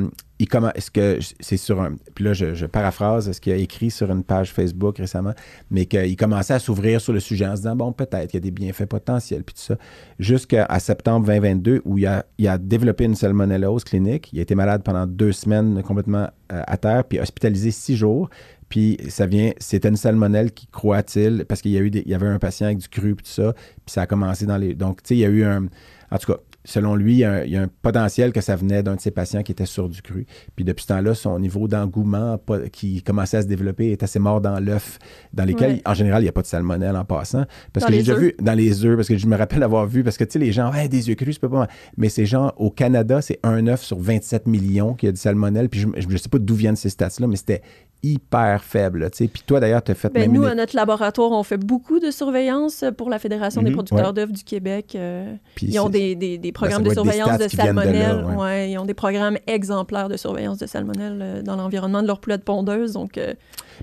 il. Est-ce que c'est sur un. Puis là, je, paraphrase ce qu'il a écrit sur une page Facebook récemment, mais qu'il commençait à s'ouvrir sur le sujet en se disant bon, peut-être qu'il y a des bienfaits potentiels, puis tout ça. Jusqu'à septembre 2022, où il a, il a développé une salmonellose clinique. Il a été malade pendant deux semaines, complètement euh, à terre, puis hospitalisé six jours. Puis ça vient, c'était une salmonelle qui croit-il, parce qu'il y a eu des- il y avait un patient avec du cru puis tout ça, puis ça a commencé dans les. Donc, tu sais, il y a eu un. En tout cas, selon lui, il y, a un, il y a un potentiel que ça venait d'un de ses patients qui était sur du cru. Puis depuis ce temps-là, son niveau d'engouement qui commençait à se développer est assez mort dans l'œuf, dans lesquels, Ouais. en général, il n'y a pas de salmonelle en passant. Parce Dans que j'ai déjà vu dans les œufs, parce que je me rappelle avoir vu, parce que tu sais, les gens, ouais, des œufs crus, c'est pas mal. Mais ces gens, au Canada, c'est un œuf sur 27 millions qui a du salmonelle. Puis je ne sais pas d'où viennent ces stats-là, mais c'était hyper faible. là, tu sais. Puis toi, d'ailleurs, tu as fait Ben, même nous, une- à notre laboratoire, on fait beaucoup de surveillance pour la Fédération des Mhm. producteurs Ouais. d'œufs du Québec. euh, ils ont des, des- des ça programmes de surveillance de là, salmonelle. ouais. ouais, ils ont des programmes exemplaires de surveillance de salmonelle euh, dans l'environnement de leur poulet de pondeuse. Donc, euh,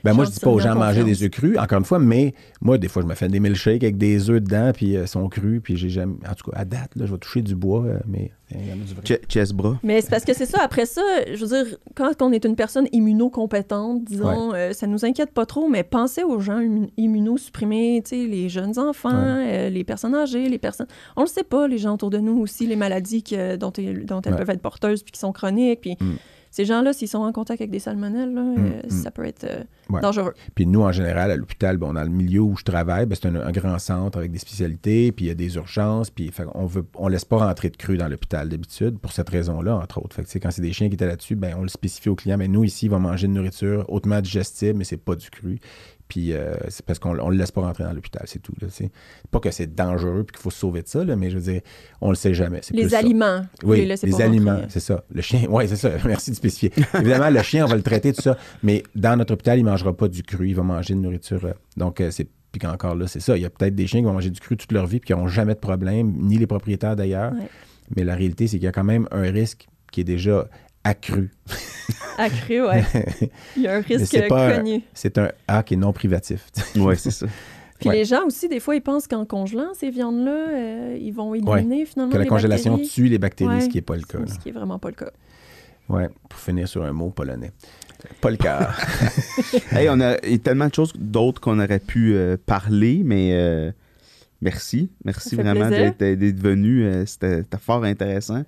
Ben moi, je dis pas aux gens manger des œufs crus, encore une fois, mais moi, des fois, je me fais des milkshakes avec des œufs dedans, puis euh, ils sont crus, puis j'ai jamais. En tout cas, à date, là, je vais toucher du bois, euh, mais il y en a du vrai. Che- Chest bras. Mais c'est parce que c'est ça. Après ça, je veux dire, quand on est une personne immunocompétente, disons, euh, ça nous inquiète pas trop, mais pensez aux gens immu- immunosupprimés, tu sais, les jeunes enfants, euh, les personnes âgées, les personnes... On le sait pas, les gens autour de nous aussi, les maladies que- dont, elles- dont elles Ouais. peuvent être porteuses puis qui sont chroniques. Puis Mm. Ces gens-là, s'ils sont en contact avec des salmonelles, là, euh, mm. ça peut être euh, Ouais. dangereux. Puis nous, en général, à l'hôpital, bon, dans le milieu où je travaille, ben, c'est un, un grand centre avec des spécialités, puis il y a des urgences, puis fait, on veut, on laisse pas rentrer de cru dans l'hôpital d'habitude, pour cette raison-là, entre autres. Fait que, quand c'est des chiens qui étaient là-dessus, ben, on le spécifie au client, mais nous, ici, il va manger une nourriture hautement digestible, mais c'est pas du cru. Puis euh, c'est parce qu'on on le laisse pas rentrer dans l'hôpital, c'est tout. Sais. pas que c'est dangereux puis qu'il faut se sauver de ça, là, mais je veux dire, on le sait jamais. c'est plus Les ça. aliments, Oui, les les aliments, c'est ça. Le chien, oui, c'est ça. Merci de spécifier. Évidemment, le chien, on va le traiter, tout ça. Mais dans notre hôpital, il ne mangera pas du cru. Il va manger de nourriture. euh, Donc, euh, c'est. Puis qu'encore là, c'est ça. Il y a peut-être des chiens qui vont manger du cru toute leur vie puis qui n'auront jamais de problème, ni les propriétaires d'ailleurs. Ouais. Mais la réalité, c'est qu'il y a quand même un risque qui est déjà accru. Accru, ouais. Il y a un risque c'est pas un- connu. C'est un A qui est non privatif. Ouais, c'est ça. Puis Ouais. les gens aussi, des fois, ils pensent qu'en congelant ces viandes-là, euh, ils vont éliminer finalement que la les congélation bactéries. tue les bactéries, Ouais. ce qui n'est pas le cas. Ce qui est vraiment pas le cas. Ouais, pour finir sur un mot polonais. Pas le cas. Hey, on a il y a tellement de choses d'autres qu'on aurait pu euh, parler, mais euh, merci. Merci vraiment d'être venu. euh, C'était c'était fort intéressant.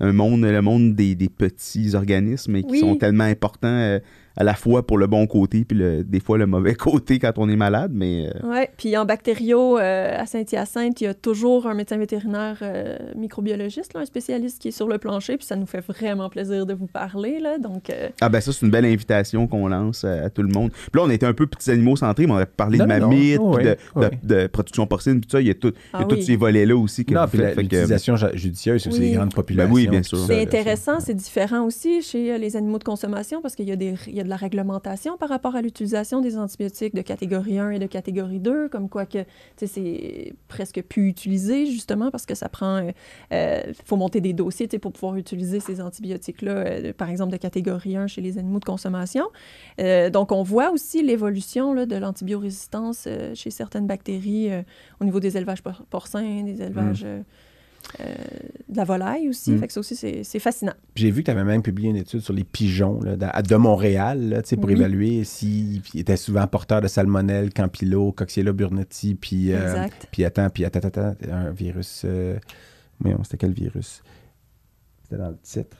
Un monde, le monde des, des petits organismes qui Oui. sont tellement importants euh, à la fois pour le bon côté puis le- des fois le mauvais côté quand on est malade, mais euh, Ouais. Puis en bactério, euh, à Saint-Hyacinthe, il y a toujours un médecin vétérinaire euh, microbiologiste, là, un spécialiste qui est sur le plancher. Puis ça nous fait vraiment plaisir de vous parler. Là. Donc, euh, ah ben ça c'est une belle invitation qu'on lance à, à tout le monde. Puis là on était un peu petits animaux centrés, mais on aurait parlé Non, de non. Oh, oui, de, oui. production porcine, puis tout ça, il y a, tout, il y a Ah tous oui. ces volets là aussi que non, puis que- l'utilisation ja- judicieuse, c'est aussi Oui. les grandes populations. Ben oui, bien sûr. c'est intéressant, c'est différent aussi chez les animaux de consommation parce qu'il y, a des- il y a de la réglementation par rapport à l'utilisation des antibiotiques de catégorie 1 et de catégorie 2, comme quoi que c'est presque plus utilisé justement parce que ça prend. Il faut monter des dossiers pour pouvoir utiliser ces antibiotiques-là, euh, par exemple de catégorie 1 chez les animaux de consommation. Euh, donc, on voit aussi l'évolution de l'antibiorésistance euh, chez certaines bactéries euh, au niveau des élevages por- porcins, des élevages. euh, euh, de la volaille aussi. Mm. Fait que ça aussi, c'est fascinant. J'ai vu que tu avais même publié une étude sur les pigeons là, de Montréal là, pour Oui. évaluer s'ils étaient souvent porteurs de salmonelle, campylot, coxiella burnetii, puis, euh, puis attends, puis attends, un virus. Euh, voyons, c'était quel virus? C'était dans le titre.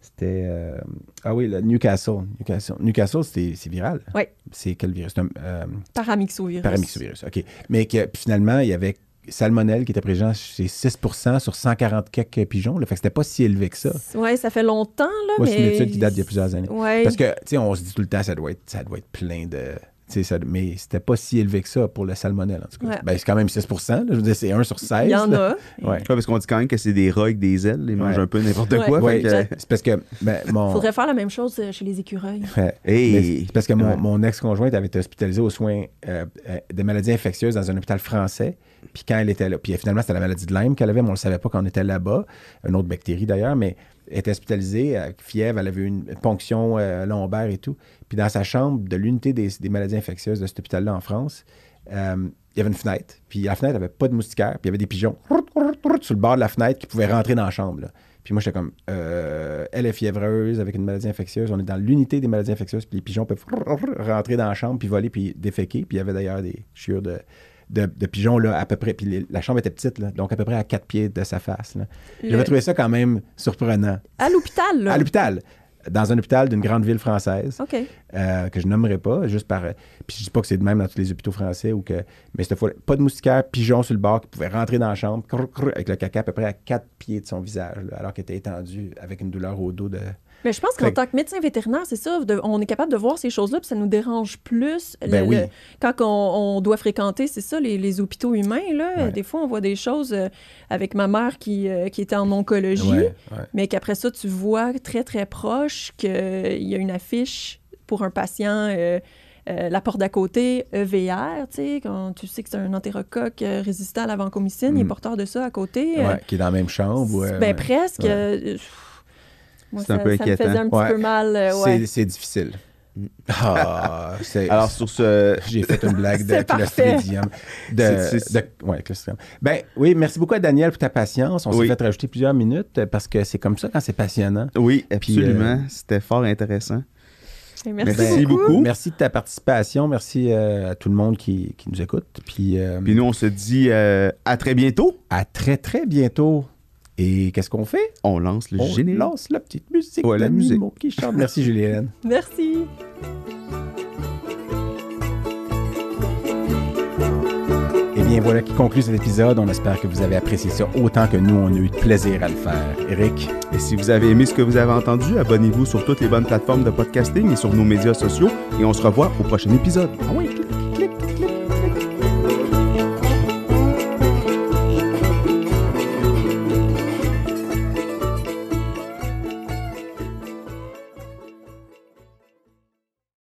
C'était. euh, ah oui, le Newcastle. Newcastle, Newcastle c'est viral. Oui. C'est quel virus? Un, euh, Paramyxovirus. Paramyxovirus, OK. Mais que finalement, il y avait salmonelle qui était présent chez 6% sur 140 quelques pigeons. Là, fait que c'était pas si élevé que ça. Oui, ça fait longtemps, là, Moi, mais... c'est une étude qui date d'il y a plusieurs années. Ouais. Parce que, tu sais, on se dit tout le temps, ça doit être, ça doit être plein de. Ça, mais c'était pas si élevé que ça pour le salmonelle, en tout cas. Ouais. Ben, c'est quand même 6 là. Je veux dire, c'est 1 sur 16. Il y en là. a. Ouais. Ouais, parce qu'on dit quand même que c'est des rats avec des ailes. Ils mangent Ouais. un peu n'importe quoi. Que- c'est parce que ben, mon, faudrait faire la même chose euh, chez les écureuils. Hey! C'est parce que mon, Ouais. mon ex-conjointe avait été hospitalisée aux soins euh, euh, des maladies infectieuses dans un hôpital français. Puis quand elle était là, puis finalement, c'était la maladie de Lyme qu'elle avait, mais on ne le savait pas quand on était là-bas. Une autre bactérie d'ailleurs, mais était hospitalisée avec fièvre, elle avait une ponction euh, lombaire et tout. Puis dans sa chambre de l'unité des, maladies infectieuses de cet hôpital-là en France, euh, il y avait une fenêtre. Puis la fenêtre n'avait pas de moustiquaire, puis il y avait des pigeons sur le bord de la fenêtre qui pouvaient rentrer dans la chambre. Puis moi, j'étais comme, euh, elle est fiévreuse avec une maladie infectieuse. On est dans l'unité des maladies infectieuses. Puis les pigeons peuvent rentrer dans la chambre, puis voler, puis déféquer. Puis il y avait d'ailleurs des chiures de, de, de pigeons, là, à peu près. Puis les- la chambre était petite, là, donc à peu près à quatre pieds de sa face. là. J'avais Le- trouvé ça quand même surprenant. À l'hôpital, là. À l'hôpital. Dans un hôpital d'une grande ville française, OK. euh, que je nommerai pas, juste par. Puis je dis pas que c'est de même dans tous les hôpitaux français, ou que. Mais cette fois, pas de moustiquaire, pigeons sur le bord qui pouvaient rentrer dans la chambre, crrr, crrr, avec le caca à peu près à quatre pieds de son visage, là, alors qu'elle était étendue avec une douleur au dos de. Mais je pense qu'en tant que médecin vétérinaire, c'est ça, de- on est capable de voir ces choses-là, puis ça nous dérange plus. le- Ben oui. le- quand on, on doit fréquenter, c'est ça, les, les hôpitaux humains, là. Ouais. Des fois, on voit des choses euh, avec ma mère qui, euh, qui était en oncologie, Ouais, ouais. mais qu'après ça, tu vois très, très proche qu'il y a une affiche pour un patient. euh, euh, la porte d'à côté, EVR, tu sais, quand tu sais que c'est un entérocoque euh, résistant à la vancomycine, il est Mm. porteur de ça à côté. euh, Ouais, qui est dans la même chambre. ou, euh, ben ouais. presque. Moi, C'est un ça, peu ça me inquiétant. faisait un petit Ouais. peu mal. euh, C'est- ouais. C'est difficile. Ah, c'est- Alors, sur ce. j'ai fait une blague de. Clostridium. De, C'est- c'est- de- ouais, Clostridium. Ben oui, merci beaucoup à Daniel pour ta patience. On Oui. s'est fait rajouter plusieurs minutes euh, parce que c'est comme ça quand c'est passionnant. Oui, absolument. euh, C'était fort intéressant. Et Merci, Merci beaucoup. beaucoup. Merci de ta participation. Merci euh, à tout le monde qui, qui nous écoute. Puis, euh, Puis nous, on se dit euh, à très bientôt. à très, très bientôt. Et qu'est-ce qu'on fait? On lance le On générique. lance la petite musique Ouais, la d'animaux qui chante. Merci, Julienne. Merci. Eh bien, voilà qui conclut cet épisode. On espère que vous avez apprécié ça autant que nous, on a eu de plaisir à le faire. Eric, Et si vous avez aimé ce que vous avez entendu, abonnez-vous sur toutes les bonnes plateformes de podcasting et sur nos médias sociaux. Et on se revoit au prochain épisode. ah oui,